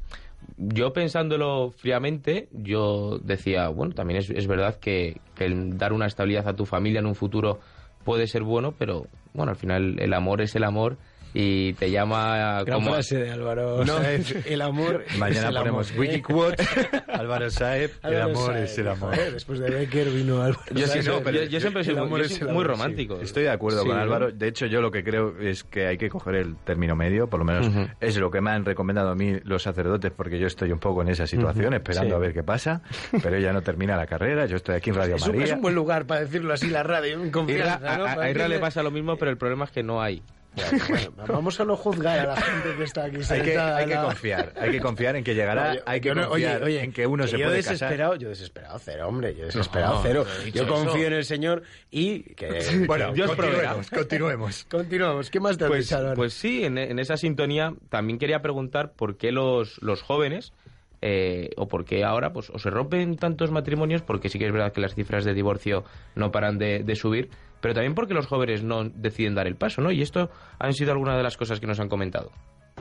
S6: yo pensándolo fríamente, yo decía, bueno, también es, es verdad que, que el dar una estabilidad a tu familia en un futuro puede ser bueno, pero bueno, al final el amor es el amor y te llama
S2: Gran
S6: como...
S2: frase de Álvaro
S6: No.
S2: El amor
S3: Mañana
S2: el
S3: ponemos
S2: amor, ¿eh?
S3: Wikiquote, Álvaro Saez, el
S2: Álvaro
S3: amor
S2: Sáez,
S3: es el amor.
S2: joder, después de Becker vino Álvaro
S6: Yo, sí, no, yo- yo siempre he sido
S2: El
S6: muy-
S2: amor
S6: yo soy
S2: el
S6: muy
S2: amor,
S6: romántico.
S3: Estoy de acuerdo
S6: Sí,
S3: con. Álvaro. De hecho, yo lo que creo es que hay que coger el término medio, por lo menos
S6: Ujú.
S3: es lo que me han recomendado a mí los sacerdotes, porque yo estoy un poco en esa situación,
S2: Ujú.
S3: esperando
S2: Sí.
S3: a ver qué pasa. Pero ella no termina la carrera, yo estoy aquí en Radio
S2: Es un,
S3: María.
S2: es un buen lugar para decirlo así, la radio, en confianza, ¿no?
S6: a, a- a Irra le pasa lo mismo, pero el problema es que no hay.
S2: Bueno, vamos a no juzgar a la gente que está aquí
S3: Hay que,
S2: sentada,
S3: hay que confiar, hay que confiar en que llegará,
S2: No, yo-
S3: hay que
S2: no-
S3: confiar
S2: oye, oye,
S3: en que uno se
S2: yo
S3: puede
S2: desesperado,
S3: casar.
S2: Yo desesperado cero, hombre, yo desesperado
S3: No,
S2: cero. Yo
S3: dicho
S2: confío
S3: eso.
S2: en el Señor y que...
S3: Bueno,
S2: Dios
S3: continuemos, continuemos.
S2: Continuamos, ¿qué más te has
S6: Pues,
S2: dicho, Álvaro?
S6: pues sí, en, en esa sintonía también quería preguntar por qué los, los jóvenes, eh, o por qué ahora, pues o se rompen tantos matrimonios, porque sí que es verdad que las cifras de divorcio no paran de, de subir, pero también porque los jóvenes no deciden dar el paso, ¿no? Y esto han sido algunas de las cosas que nos han comentado.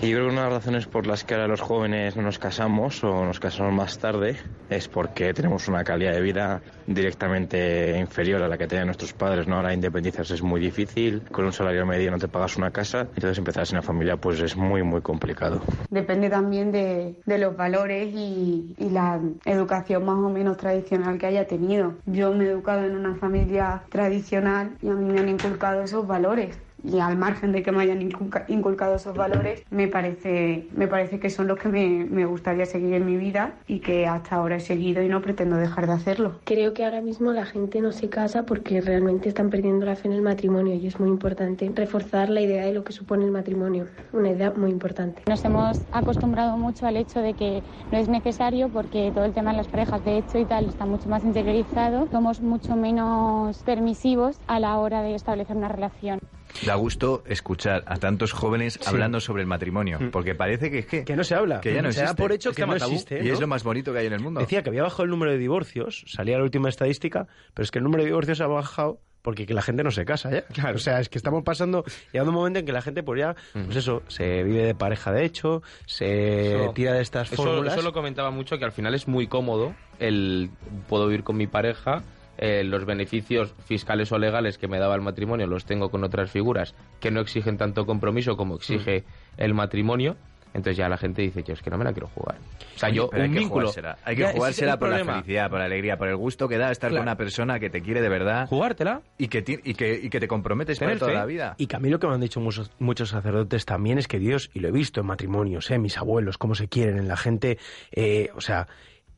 S15: Y yo creo que una de las razones por las que ahora los jóvenes no nos casamos o nos casamos más tarde es porque tenemos una calidad de vida directamente inferior a la que tenían nuestros padres. ¿no? Ahora independizarse es muy difícil, con un salario medio no te pagas una casa, entonces empezar sin una familia pues es muy muy complicado.
S16: Depende también de, los valores y la educación más o menos tradicional que haya tenido. Yo me he educado en una familia tradicional y a mí me han inculcado esos valores. Y al margen de que me hayan inculca- inculcado esos valores, me parece, me parece que son los que me, me gustaría seguir en mi vida y que hasta ahora he seguido y no pretendo dejar de hacerlo.
S13: Creo que ahora mismo la gente no se casa porque realmente están perdiendo la fe en el matrimonio y es muy importante reforzar la idea de lo que supone el matrimonio, una idea muy importante.
S11: Nos hemos acostumbrado mucho al hecho de que no es necesario porque todo el tema de las parejas de hecho y tal está mucho más interiorizado. Somos mucho menos permisivos a la hora de establecer una relación.
S3: Da gusto escuchar a tantos jóvenes hablando sobre el matrimonio, porque parece que es que,
S2: Que no se habla.
S3: que ya no
S2: se da
S3: existe.
S2: por hecho
S3: Es
S2: que no existe.
S3: Y
S2: ¿no?
S3: es lo más bonito que hay en el mundo.
S2: Decía que había bajado el número de divorcios, salía la última estadística, pero es que el número de divorcios ha bajado porque que la gente no se casa ya. O sea, es que estamos pasando, llegando un momento en que la gente pues ya, pues eso, se vive de pareja de hecho, se
S6: Eso-
S2: tira de estas
S6: eso,
S2: fórmulas.
S6: eso lo comentaba mucho, que al final es muy cómodo el puedo vivir con mi pareja, eh, los beneficios fiscales o legales que me daba el matrimonio los tengo con otras figuras que no exigen tanto compromiso como exige
S2: Mm.
S6: el matrimonio. Entonces ya la gente dice, yo es que no me la quiero jugar. O sea, yo,
S3: Pero
S6: un
S3: hay que
S6: vínculo...
S3: jugársela. Hay que jugársela
S6: el
S3: por la felicidad, por la alegría, por el gusto que da estar
S2: Claro.
S3: con una persona que te quiere de verdad.
S6: Jugártela.
S3: Y que, ti- y que, y que te comprometes para
S2: Tener
S3: toda
S2: fe.
S3: la vida.
S2: Y que a mí lo que me han dicho muchos, muchos sacerdotes también es que Dios, y lo he visto en matrimonios, ¿eh? mis abuelos, cómo se quieren en la gente, eh, o sea,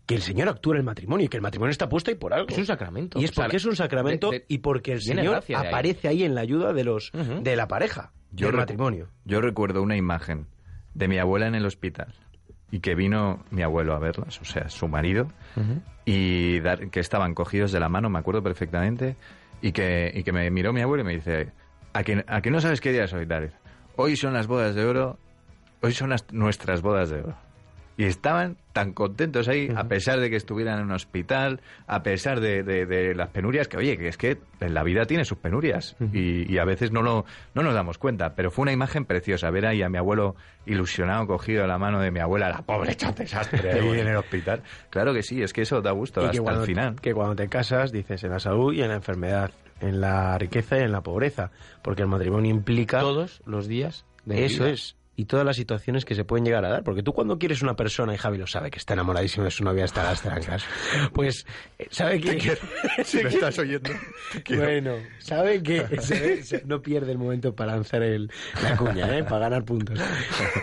S2: que el Señor actúa en el matrimonio y que el matrimonio está puesto ahí por algo.
S6: Es un sacramento.
S2: Y es
S6: O sea,
S2: porque es un sacramento
S6: de- de-
S2: y porque el Señor
S6: ahí.
S2: aparece ahí en la ayuda de los de la pareja, del
S3: recu-
S2: matrimonio.
S3: Yo recuerdo una imagen de mi abuela en el hospital, y que vino mi abuelo a verlas, o sea, su marido, y dar- que estaban cogidos de la mano, me acuerdo perfectamente, y que, y que me miró mi abuelo y me dice, ¿a que, a que no sabes qué día es hoy, David? Hoy son las bodas de oro, hoy son las- nuestras bodas de oro. Y estaban tan contentos ahí, a pesar de que estuvieran en un hospital, a pesar de, de- de las penurias, que oye, que es que en la vida tiene sus penurias y, y a veces no, lo, no nos damos cuenta. Pero fue una imagen preciosa, ver ahí a mi abuelo ilusionado, cogido de la mano de mi abuela, la pobre hecha desastre ahí en el hospital. Claro que sí, es que eso da gusto
S2: Y
S3: hasta
S2: cuando,
S3: el final.
S2: que cuando te casas dices en la salud y en la enfermedad, en la riqueza y en la pobreza, porque el matrimonio implica
S6: Todos los días de
S2: eso
S6: vida.
S2: es y todas las situaciones que se pueden llegar a dar, porque tú cuando quieres una persona y Javi lo sabe que está enamoradísimo de su novia hasta las trancas, pues eh, sabe que
S3: Si me estás oyendo,
S2: bueno, sabe que no pierde el momento para lanzar el, la cuña, ¿eh? para ganar puntos.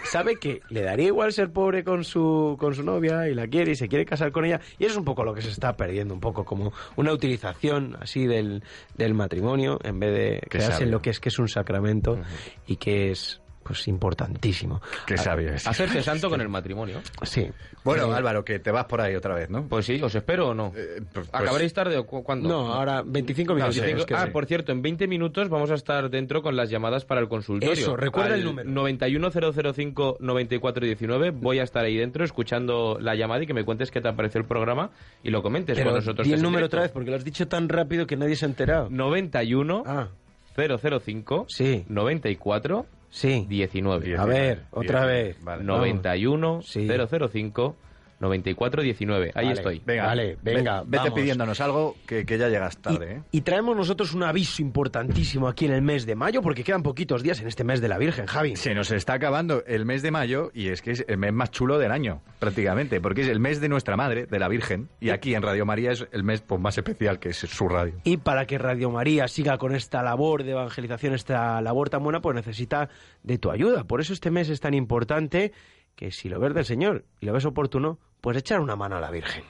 S2: Sabe que le daría igual ser pobre con su, con su novia y la quiere y se quiere casar con ella. Y eso es un poco lo que se está perdiendo, un poco como una utilización así del, del matrimonio en vez de
S3: Qué sabio.
S2: en lo que es que es un sacramento y que es pues importantísimo.
S3: Qué sabio es.
S6: Hacerse santo con el matrimonio.
S2: Sí.
S3: Bueno,
S2: Eh,
S3: Álvaro, que te vas por ahí otra vez, ¿no?
S6: Pues sí, ¿os espero o no?
S3: pues-
S6: ¿Acabaréis tarde o cu- cuándo?
S2: No, ahora 25 minutos.
S6: 25
S2: que
S6: ah,
S2: sí.
S6: por cierto, en 20 minutos vamos a estar dentro con las llamadas para el consultorio.
S2: Eso, recuerda
S6: Al
S2: el número.
S6: 91005-9419. Voy a estar ahí dentro escuchando la llamada y que me cuentes qué te ha parecido el programa y lo comentes
S2: Pero
S6: con nosotros. que
S2: el número
S6: directo.
S2: otra vez porque lo has dicho tan rápido que nadie se ha enterado.
S6: 91
S2: Ah,
S6: 005
S2: sí,
S6: 94
S2: sí.
S6: 19.
S2: A ver, otra vez.
S3: Vale.
S6: 91
S2: Sí.
S6: 005 94 19. Ahí
S2: Vale.
S6: estoy.
S3: Venga,
S2: Vale, venga,
S3: ve- vete
S2: vamos.
S3: pidiéndonos algo que, que ya llegas tarde, ¿eh?
S2: Y traemos nosotros un aviso importantísimo aquí en el mes de mayo, porque quedan poquitos días en este mes de la Virgen, Javi.
S3: Se nos está acabando el mes de mayo y es que es el mes más chulo del año, prácticamente, porque es el mes de nuestra madre, de la Virgen, y aquí en Radio María es el mes pues, más especial que es su radio.
S2: Y para que Radio María siga con esta labor de evangelización, esta labor tan buena, pues necesita de tu ayuda. Por eso este mes es tan importante que si lo ves del Señor y lo ves oportuno, pues echar una mano a la Virgen.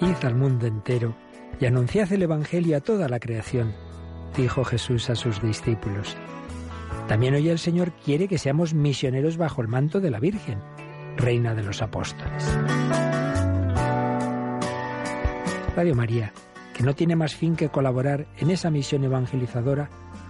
S17: Id al mundo entero y anunciad el Evangelio a toda la creación, dijo Jesús a sus discípulos. También hoy el Señor quiere que seamos misioneros bajo el manto de la Virgen, Reina de los Apóstoles. Radio María, que no tiene más fin que colaborar en esa misión evangelizadora,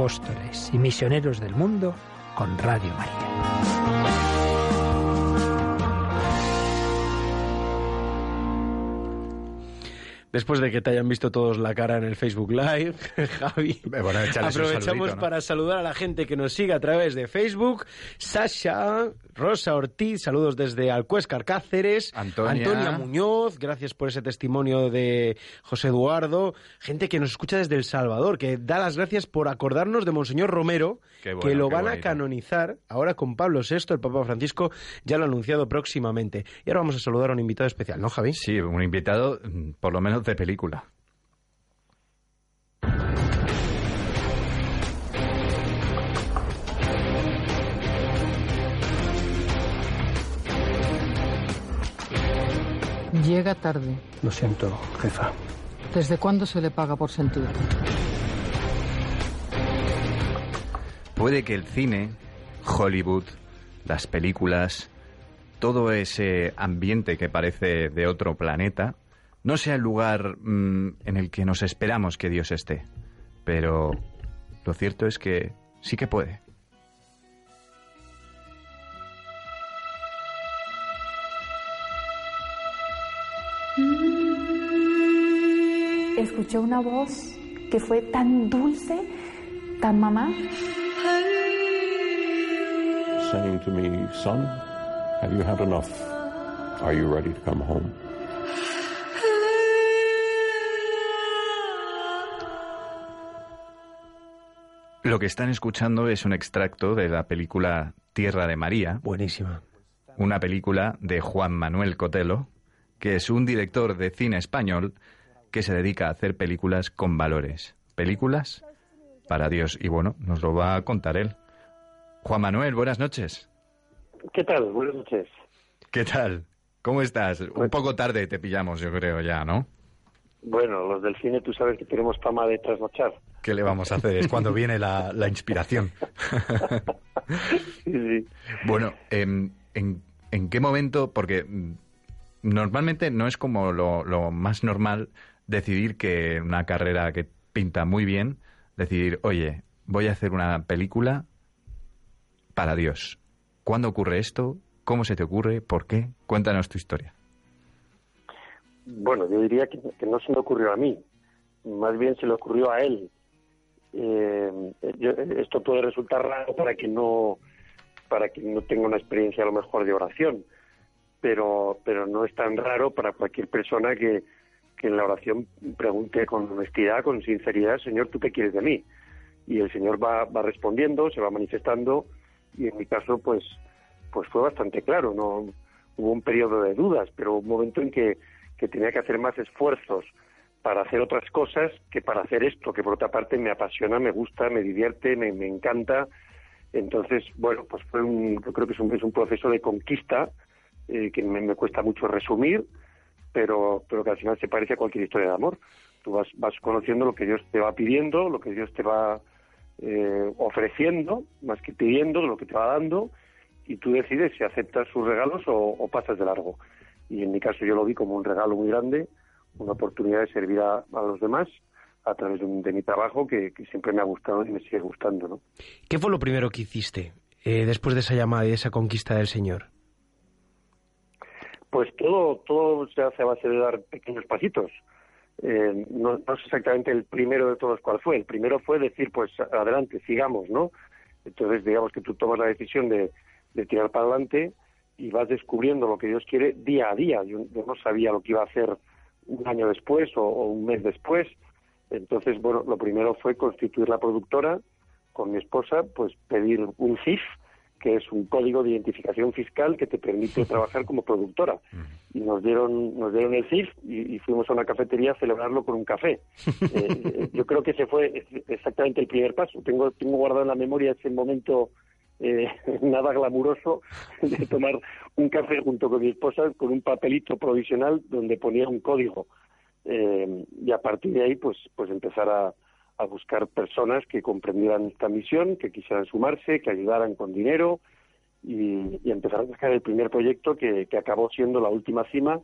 S17: Apóstoles y misioneros del mundo con Radio María.
S2: Después de que te hayan visto todos la cara en el Facebook Live, Javi,
S3: Bueno, un
S2: aprovechamos
S3: saludito, ¿no?
S2: para saludar a la gente que nos sigue a través de Facebook. Sasha, Rosa Ortiz, saludos desde Alcuéscar, Cáceres.
S3: Antonia.
S2: Muñoz, gracias por ese testimonio de José Eduardo. Gente que nos escucha desde El Salvador, que da las gracias por acordarnos de Monseñor Romero,
S3: bueno,
S2: que lo van a canonizar ahora con Pablo VI, el Papa Francisco ya lo ha anunciado próximamente. Y ahora vamos a saludar a un invitado especial, ¿no, Javi?
S3: Sí, un invitado, mm, por lo menos de película.
S18: Llega tarde.
S4: Lo siento, jefa.
S18: ¿Desde cuándo se le paga por sentir?
S3: Puede que el cine, Hollywood, las películas, todo ese ambiente que parece de otro planeta, no sea el lugar mm, en el que nos esperamos que Dios esté. Pero lo cierto es que sí que puede.
S19: Escuché una voz que fue tan dulce, tan mamá.
S20: saying to me, Son, have you had enough? Are you ready to come home?
S3: Lo que están escuchando es un extracto de la película Tierra de María.
S2: Buenísima.
S3: una película de Juan Manuel Cotelo, que es un director de cine español que se dedica a hacer películas con valores. Películas para Dios. Y bueno, nos lo va a contar él. Juan Manuel, buenas noches.
S21: ¿Qué tal? Buenas noches.
S3: ¿Qué tal? ¿Cómo estás? Un poco tarde te pillamos, yo creo ya, ¿no?
S21: Bueno, los del cine tú sabes que tenemos fama de trasnochar.
S3: ¿Qué le vamos a hacer? Es cuando viene la, la inspiración.
S21: Sí, sí.
S3: Bueno, em, ¿en, en qué momento? Porque mm, normalmente no es como lo, lo más normal decidir que una carrera que pinta muy bien, decidir, oye, voy a hacer una película para Dios. ¿Cuándo ocurre esto? ¿Cómo se te ocurre? ¿Por qué? Cuéntanos tu historia.
S21: Bueno, yo diría que, que no se me ocurrió a mí, más bien se le ocurrió a él. Eh, yo- esto puede resultar raro para que no para que no tenga una experiencia a lo mejor de oración, pero pero no es tan raro para cualquier persona que, que en la oración pregunte con honestidad, con sinceridad, Señor, ¿tú qué quieres de mí? Y el Señor va, va respondiendo, se va manifestando, y en mi caso, pues, pues fue bastante claro, no hubo un periodo de dudas, pero un momento en que, que tenía que hacer más esfuerzos para hacer otras cosas que para hacer esto, que por otra parte me apasiona, me gusta, me divierte, me, encanta. Entonces, bueno, pues fue un, yo creo que es un, es un proceso de conquista eh, que me, cuesta mucho resumir, pero, pero que al final se parece a cualquier historia de amor. Tú vas, vas conociendo lo que Dios te va pidiendo, lo que Dios te va eh, ofreciendo, más que pidiendo, lo que te va dando, y tú decides si aceptas sus regalos o pasas de largo. Y en mi caso yo lo vi como un regalo muy grande, una oportunidad de servir a, a los demás a través de, un- de mi trabajo que, que siempre me ha gustado y me sigue gustando, ¿no?
S2: ¿Qué fue lo primero que hiciste eh, después de esa llamada y de esa conquista del Señor?
S21: Pues todo, todo se hace a base de dar pequeños pasitos. Eh, no, no sé exactamente el primero de todos cuál fue. El primero fue decir, pues adelante, sigamos, ¿no? Entonces, digamos que tú tomas la decisión de, de tirar para adelante y vas descubriendo lo que Dios quiere día a día. Yo, yo no sabía lo que iba a hacer un año después o, o un mes después. Entonces, bueno, lo primero fue constituir la productora con mi esposa, pues pedir un CIF, que es un código de identificación fiscal que te permite trabajar como productora. Y nos dieron, nos dieron el CIF y, y fuimos a una cafetería a celebrarlo con un café. Eh, eh, yo creo que ese fue exactamente el primer paso. Tengo, tengo guardado en la memoria ese momento eh, nada glamuroso de tomar un café junto con mi esposa con un papelito provisional donde ponía un código. Eh, y a partir de ahí, pues, pues empezar a, a buscar personas que comprendieran esta misión, que quisieran sumarse, que ayudaran con dinero y, y empezar a buscar el primer proyecto que, que acabó siendo La Última Cima,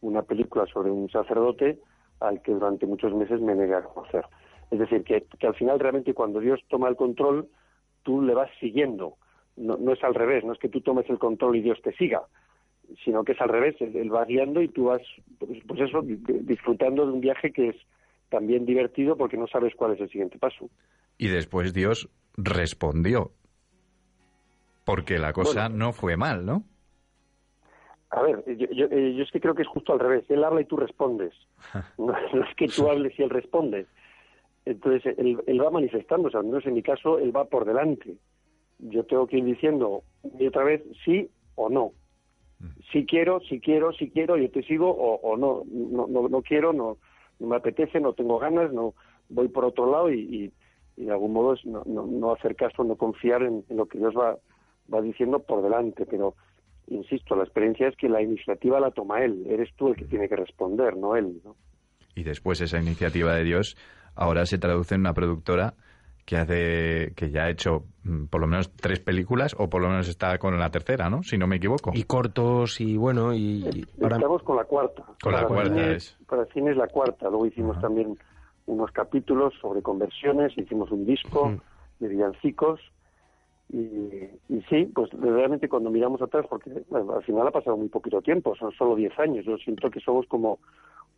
S21: una película sobre un sacerdote al que durante muchos meses me negué a conocer. Es decir, que, que al final realmente cuando Dios toma el control, tú le vas siguiendo. No, no es al revés, no es que tú tomes el control y Dios te siga, sino que es al revés, él, va guiando y tú vas, pues, pues eso, di- disfrutando de un viaje que es también divertido porque no sabes cuál es el siguiente paso.
S3: Y después Dios respondió. Porque la cosa
S21: Bueno.
S3: no fue mal, ¿no?
S21: A ver, yo, yo, eh, yo es que creo que es justo al revés. Él habla y tú respondes. No, no es que tú hables y él responde. Entonces, él, él va manifestándose. Al menos en mi caso, él va por delante. Yo tengo que ir diciendo y otra vez sí o no. Si quiero, si quiero, si quiero, yo te sigo o, o no, no, no, no quiero, no, no me apetece, no tengo ganas, no voy por otro lado y, y- y de algún modo es no, no, no hacer caso, no confiar en, en lo que Dios va, va diciendo por delante. Pero insisto, la experiencia es que la iniciativa la toma él, eres tú el que tiene que responder, no él. ¿no?
S3: Y después esa iniciativa de Dios ahora se traduce en una productora que hace que ya ha hecho mm, por lo menos tres películas o por lo menos está con la tercera, ¿no? Si no me equivoco.
S2: Y cortos y bueno, y, y ahora-
S21: Estamos con la cuarta.
S3: Con la
S21: Para
S3: cuarta
S21: cine-
S3: es.
S21: Para cine es la cuarta. Luego hicimos también unos capítulos sobre conversiones, hicimos un disco de villancicos. Y, y sí, pues realmente cuando miramos atrás, porque bueno, al final ha pasado muy poquito tiempo, son solo 10 años. Yo siento que somos como,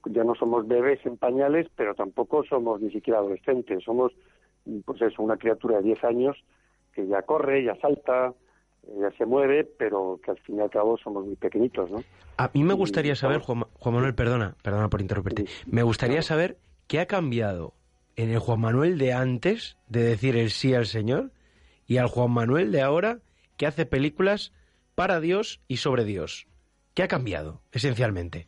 S21: ya no somos bebés en pañales, pero tampoco somos ni siquiera adolescentes. Somos, pues eso, una criatura de 10 años que ya corre, ya salta, eh, ya se mueve, pero que al fin y al cabo somos muy pequeñitos, ¿no?
S2: A mí me gustaría saber, Juan, Juan Manuel, perdona, perdona por interrumpirte. Me gustaría saber qué ha cambiado en el Juan Manuel de antes de decir el sí al Señor y al Juan Manuel de ahora que hace películas para Dios y sobre Dios. ¿Qué ha cambiado, esencialmente?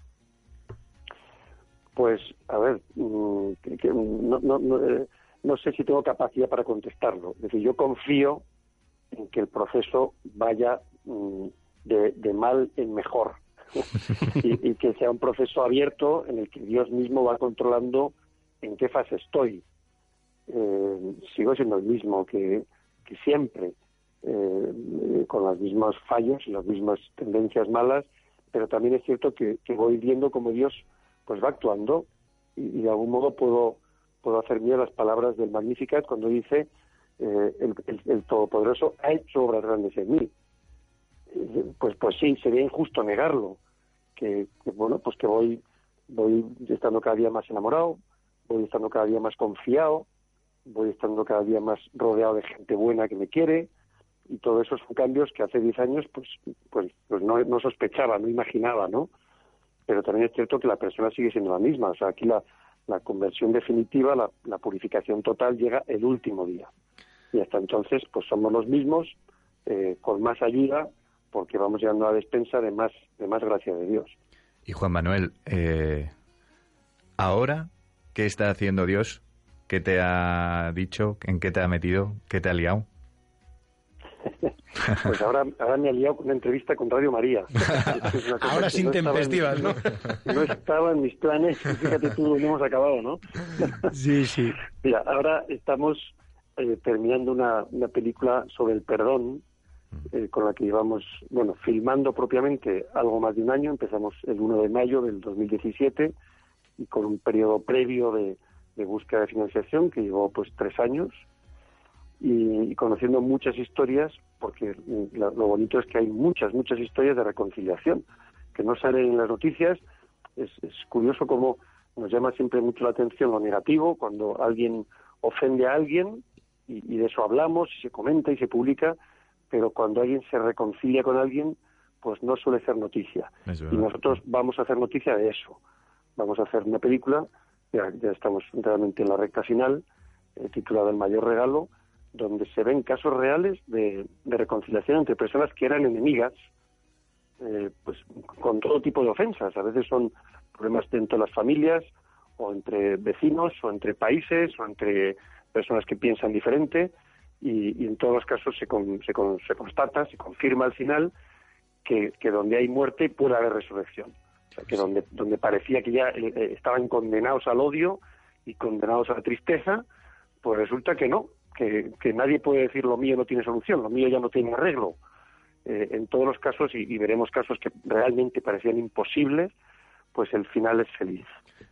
S21: Pues, a ver, mm, eh, no sé si tengo capacidad para contestarlo. Es decir, yo confío en que el proceso vaya mm, de, mal en mejor y, y que sea un proceso abierto en el que Dios mismo va controlando en qué fase estoy. Eh, sigo siendo el mismo que, siempre, eh, eh, con los mismos fallos y las mismas tendencias malas, pero también es cierto que, voy viendo cómo Dios pues va actuando y, y de algún modo puedo puedo hacer mías las palabras del Magnificat cuando dice eh, el, Todopoderoso ha hecho obras grandes en mí. Pues pues sí, sería injusto negarlo. Que, que, bueno, pues que voy voy estando cada día más enamorado, voy estando cada día más confiado, voy estando cada día más rodeado de gente buena que me quiere y todo eso son cambios que hace 10 años pues pues pues no, no sospechaba, no imaginaba, ¿no? Pero también es cierto que la persona sigue siendo la misma, o sea, aquí la, la conversión definitiva, la, la purificación total llega el último día. Y hasta entonces pues somos los mismos eh, con más ayuda porque vamos llegando a la despensa de más de más gracia de Dios.
S3: Y Juan Manuel, eh, ahora, ¿qué está haciendo Dios? ¿Qué te ha dicho? ¿En qué te ha metido? ¿Qué te ha liado?
S21: Pues ahora, ahora me ha liado con una entrevista con Radio María. Es una cosa
S2: Ahora sin
S21: no estaba en-
S2: tempestivas, ¿no?
S21: No estaba en mis planes, y fíjate tú dónde hemos acabado, ¿no?
S2: Sí, sí.
S21: Mira, ahora estamos eh, terminando una, una película sobre el perdón, eh, con la que llevamos, bueno, filmando propiamente algo más de un año. Empezamos el 1 de mayo del 2017 y con un periodo previo de, de búsqueda de financiación que llevó pues tres años y, y conociendo muchas historias, porque la- lo bonito es que hay muchas, muchas historias de reconciliación que no salen en las noticias. Es, es curioso cómo nos llama siempre mucho la atención lo negativo, cuando alguien ofende a alguien y, y de eso hablamos y se comenta y se publica, pero cuando alguien se reconcilia con alguien, pues no suele ser noticia. Y nosotros vamos a hacer noticia de eso. Vamos a hacer una película, ya, estamos realmente en la recta final, eh, titulada El mayor regalo, donde se ven casos reales de, reconciliación entre personas que eran enemigas, eh, pues con todo tipo de ofensas. A veces son problemas dentro de las familias, o entre vecinos, o entre países, o entre personas que piensan diferente, y, en todos los casos se, con- se, con- se constata, se confirma al final que donde hay muerte puede haber resurrección. O sea, que donde, donde parecía que ya eh, eh, estaban condenados al odio y condenados a la tristeza, pues resulta que no, que, que nadie puede decir lo mío no tiene solución, lo mío ya no tiene arreglo. Eh, en todos los casos, y, y veremos casos que realmente parecían imposibles, pues el final es feliz.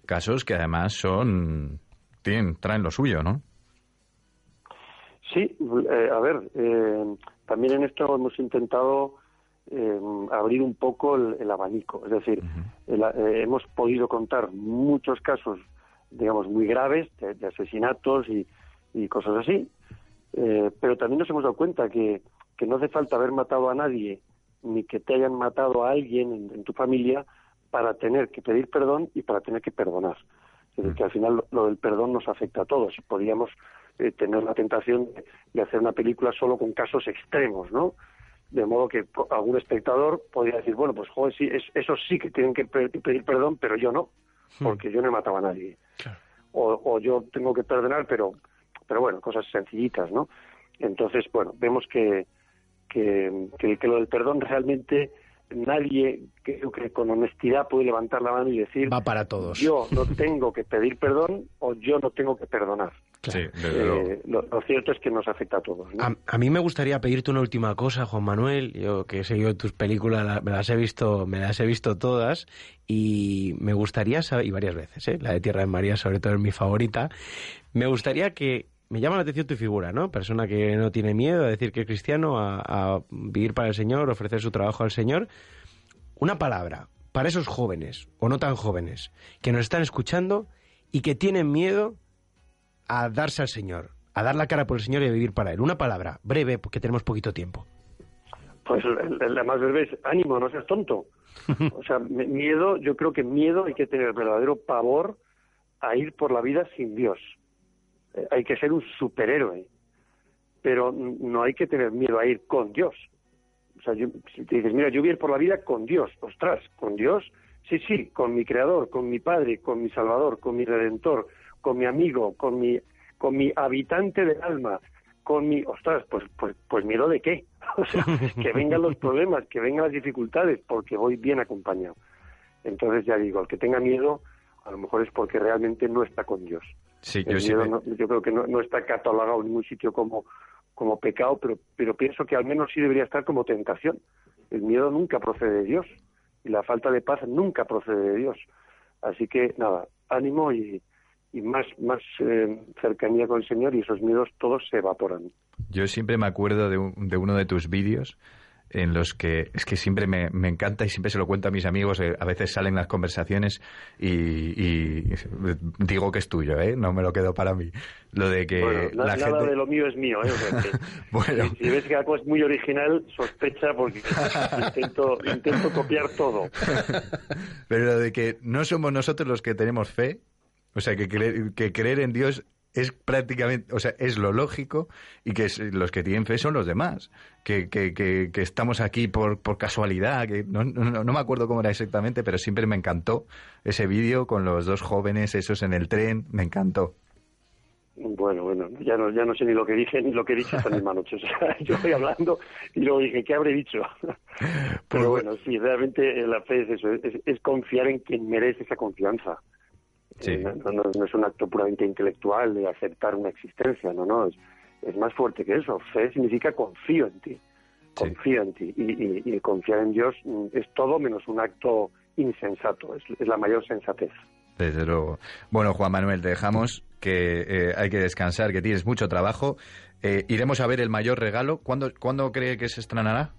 S3: Casos que además son... Tienen, traen lo suyo, ¿no?
S21: Sí, eh, a ver, eh, también en esto hemos intentado eh, abrir un poco el, el abanico. Es decir, el- eh, hemos podido contar muchos casos, digamos, muy graves de, de asesinatos y, y cosas así, eh, pero también nos hemos dado cuenta que, que no hace falta haber matado a nadie ni que te hayan matado a alguien en, en tu familia para tener que pedir perdón y para tener que perdonar. Es decir, que al final lo, lo del perdón nos afecta a todos. Podríamos eh, tener la tentación de, de hacer una película solo con casos extremos, ¿no? De modo que algún espectador podría decir, bueno, pues joder, sí, es, esos sí que tienen que pe- pedir perdón, pero yo no, porque yo no he matado a nadie. O, o yo tengo que perdonar, pero, pero bueno, cosas sencillitas, ¿no? Entonces, bueno, vemos que, que, que, que lo del perdón realmente nadie, creo que con honestidad puede levantar la mano y decir,
S2: Va para todos.
S21: yo no tengo que pedir perdón o yo no tengo que perdonar.
S3: Sí, desde luego.
S21: Eh, lo, lo cierto es que nos afecta a todos. ¿no?
S2: A, a mí me gustaría pedirte una última cosa, Juan Manuel. Yo que he seguido tus películas, la- me las he visto, me las he visto todas y me gustaría saber, y varias veces, ¿eh? la de Tierra de María sobre todo es mi favorita. Me gustaría que me llama la atención tu figura, ¿no? Persona que no tiene miedo a decir que es cristiano, a, a vivir para el Señor, ofrecer su trabajo al Señor. Una palabra para esos jóvenes o no tan jóvenes que nos están escuchando y que tienen miedo a darse al Señor, a dar la cara por el Señor y a vivir para Él. Una palabra, breve, porque tenemos poquito tiempo.
S21: Pues la, más breve es ánimo, no seas tonto. O sea, miedo, yo creo que miedo hay que tener verdadero pavor a ir por la vida sin Dios. Eh, hay que ser un superhéroe, pero no hay que tener miedo a ir con Dios. O sea, yo, si te dices, mira, yo voy a ir por la vida con Dios, ostras, con Dios, sí, sí, con mi Creador, con mi Padre, con mi Salvador, con mi Redentor, con mi amigo, con mi, con mi habitante del alma, con mi, ostras, pues, pues, pues miedo de qué? O sea, que vengan los problemas, que vengan las dificultades, porque voy bien acompañado. Entonces ya digo, el que tenga miedo, a lo mejor es porque realmente no está con Dios.
S3: Sí, yo sí me-
S21: no- yo creo que no, no está catalogado en ningún sitio como, como pecado, pero, pero pienso que al menos sí debería estar como tentación. El miedo nunca procede de Dios y la falta de paz nunca procede de Dios. Así que nada, ánimo y, y más, más eh, cercanía con el Señor y esos miedos todos se evaporan.
S3: Yo siempre me acuerdo de, un- de uno de tus vídeos en los que es que siempre me, me encanta y siempre se lo cuento a mis amigos. eh, a veces salen las conversaciones y, y digo que es tuyo, ¿eh? No me lo quedo para mí. Lo de que
S21: bueno, na-
S3: la
S21: nada
S3: gente...
S21: de lo mío es mío. ¿eh? O sea que,
S3: Bueno.
S21: si, si ves que algo es muy original, sospecha porque intento, intento copiar todo.
S3: Pero lo de que no somos nosotros los que tenemos fe, o sea, que creer, que creer en Dios es prácticamente, o sea, es lo lógico y que es- los que tienen fe son los demás, que, que, que, que estamos aquí por, por casualidad, que no, no, no me acuerdo cómo era exactamente, pero siempre me encantó ese vídeo con los dos jóvenes esos en el tren, me encantó.
S21: Bueno, bueno, ya no, ya no sé ni lo que dije ni lo que he dicho esta misma noche. O sea, yo voy hablando y luego dije, ¿qué habré dicho? Pero bueno, sí, realmente la fe es eso, es, es confiar en quien merece esa confianza.
S3: Sí.
S21: Eh, No, no- no es un acto puramente intelectual de aceptar una existencia, no, no, es, es más fuerte que eso. Fe significa confío en ti, confío en ti. Y, y- y confiar en Dios mm, es todo menos un acto insensato, es, es la mayor sensatez.
S3: Desde luego. Bueno, Juan Manuel, te dejamos que eh, hay que descansar, que tienes mucho trabajo. Eh, iremos a ver el mayor regalo. ¿Cuándo, ¿cuándo cree que se estrenará?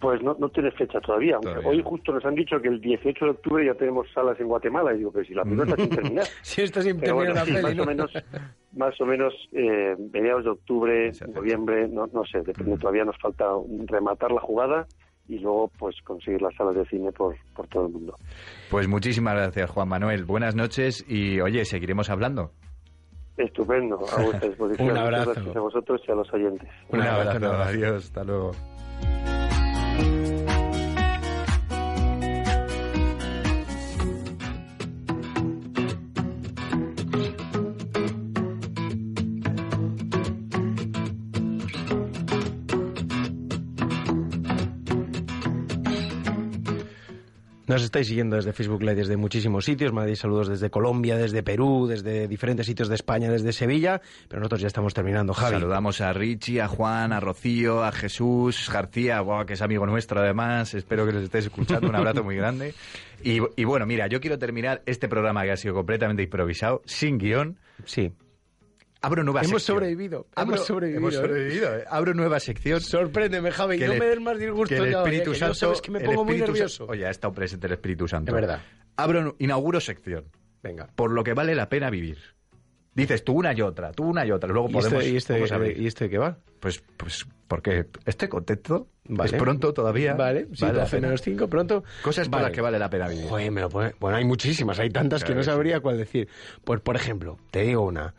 S21: Pues no, no tiene fecha todavía. aunque
S3: Todavía
S21: Hoy justo nos han dicho que el 18 de octubre ya tenemos salas en Guatemala. Y digo, pero si la película está sin terminar.
S2: Si está sin
S21: Pero bueno,
S2: terminar la
S21: sí,
S2: peli,
S21: más
S2: ¿no?
S21: o menos, más o menos eh, mediados de octubre, noviembre, no, no sé, depende. Todavía nos falta rematar la jugada y luego pues conseguir las salas de cine por, por todo el mundo.
S3: Pues muchísimas gracias, Juan Manuel. Buenas noches y, oye, seguiremos hablando.
S21: Estupendo, a vuestra disposición.
S3: Un abrazo.
S21: Gracias a vosotros y a los oyentes.
S3: Un, abrazo. Adiós. Hasta luego.
S2: Nos estáis siguiendo desde Facebook Live desde muchísimos sitios, mandáis saludos desde Colombia, desde Perú, desde diferentes sitios de España, desde Sevilla, pero nosotros ya estamos terminando, Javi.
S3: Saludamos a Richie, a Juan, a Rocío, a Jesús García, guau, que es amigo nuestro además. Espero que les estéis escuchando. Un abrazo muy grande. Y, y bueno, mira, yo quiero terminar este programa que ha sido completamente improvisado, sin guion.
S2: Sí.
S3: Abro nueva
S2: Hemos
S3: sección.
S2: sobrevivido,
S3: Abro-
S2: hemos sobrevivido.
S3: hemos
S2: ¿eh?
S3: sobrevivido, ¿eh? Abro nueva sección.
S2: Sorpréndeme, Javi,
S3: Que
S2: no
S3: el-
S2: me des más disgusto
S3: que el Espíritu
S2: que ya
S3: Santo,
S2: sabes que me pongo muy nervioso.
S3: Oye, ha estado presente el Espíritu Santo.
S2: Es verdad.
S3: Abro, inauguro sección.
S2: Venga.
S3: Por lo que vale la pena vivir. Dices tú una y otra, tú una y otra. Luego
S2: ¿Y
S3: podemos.
S2: este, y este,
S3: podemos abrir.
S2: ¿Y este de qué va?
S3: Pues, pues porque estoy contento.
S2: Vale.
S3: Es pronto todavía.
S2: Vale, sí,
S3: Vale la
S2: 12
S3: pena.
S2: menos 5, pronto.
S3: Cosas por
S2: Vale.
S3: las que vale la pena vivir.
S2: Joder, me lo pone- Bueno, hay muchísimas, hay tantas que no
S3: que sí.
S2: sabría cuál decir. Pues, por ejemplo, te digo una.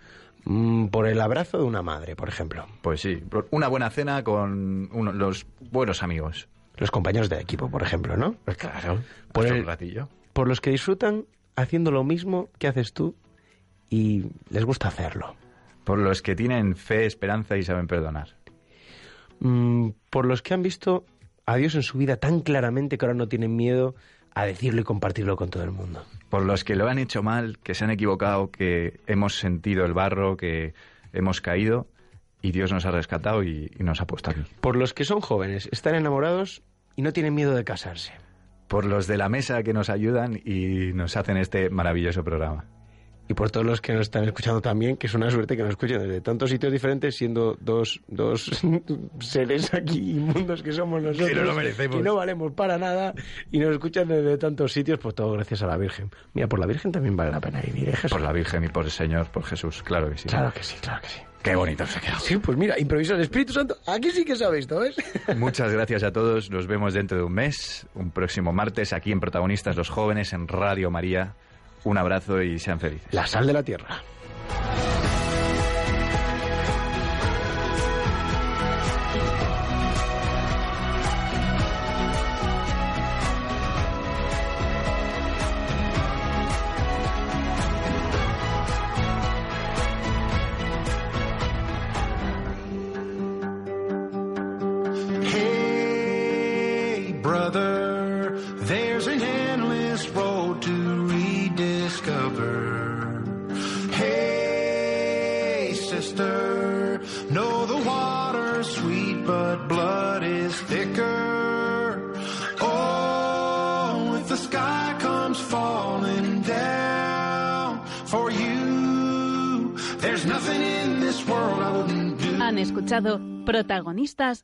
S2: Mm, por el abrazo de una madre, por ejemplo.
S3: Pues sí, por una buena cena con uno- los buenos amigos.
S2: Los compañeros de equipo, por ejemplo, ¿no?
S3: Pues claro,
S2: Por el-
S3: un ratillo.
S2: Por los que disfrutan haciendo lo mismo que haces tú y les gusta hacerlo.
S3: Por los que tienen fe, esperanza y saben perdonar.
S2: Mm, por los que han visto a Dios en su vida tan claramente que ahora no tienen miedo a decirlo y compartirlo con todo el mundo.
S3: Por los que lo han hecho mal, que se han equivocado, que hemos sentido el barro, que hemos caído y Dios nos ha rescatado y, y nos ha puesto aquí.
S2: Por los que son jóvenes, están enamorados y no tienen miedo de casarse.
S3: Por los de la mesa que nos ayudan y nos hacen este maravilloso programa.
S2: Y por todos los que nos están escuchando también, que es una suerte que nos escuchen desde tantos sitios diferentes, siendo dos, dos seres aquí inmundos que somos nosotros,
S3: Que no lo merecemos.
S2: que no valemos para nada, y nos escuchan desde tantos sitios, pues todo gracias a la Virgen. Mira, por la Virgen también vale la pena vivir, ¿eh, Jesús?
S3: Por la Virgen y por el Señor, por Jesús, claro que sí.
S2: Claro que sí, claro que sí.
S3: Qué bonito se ha quedado.
S2: Sí, pues mira, improviso el Espíritu Santo, aquí sí que se ha visto, ¿ves?
S3: Muchas gracias a todos. Nos vemos dentro de un mes, un próximo martes, aquí en Protagonistas los Jóvenes, en Radio María. Un abrazo y sean felices.
S2: La sal de la tierra.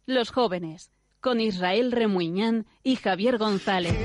S22: los jóvenes, con Israel Remuñán y Javier González.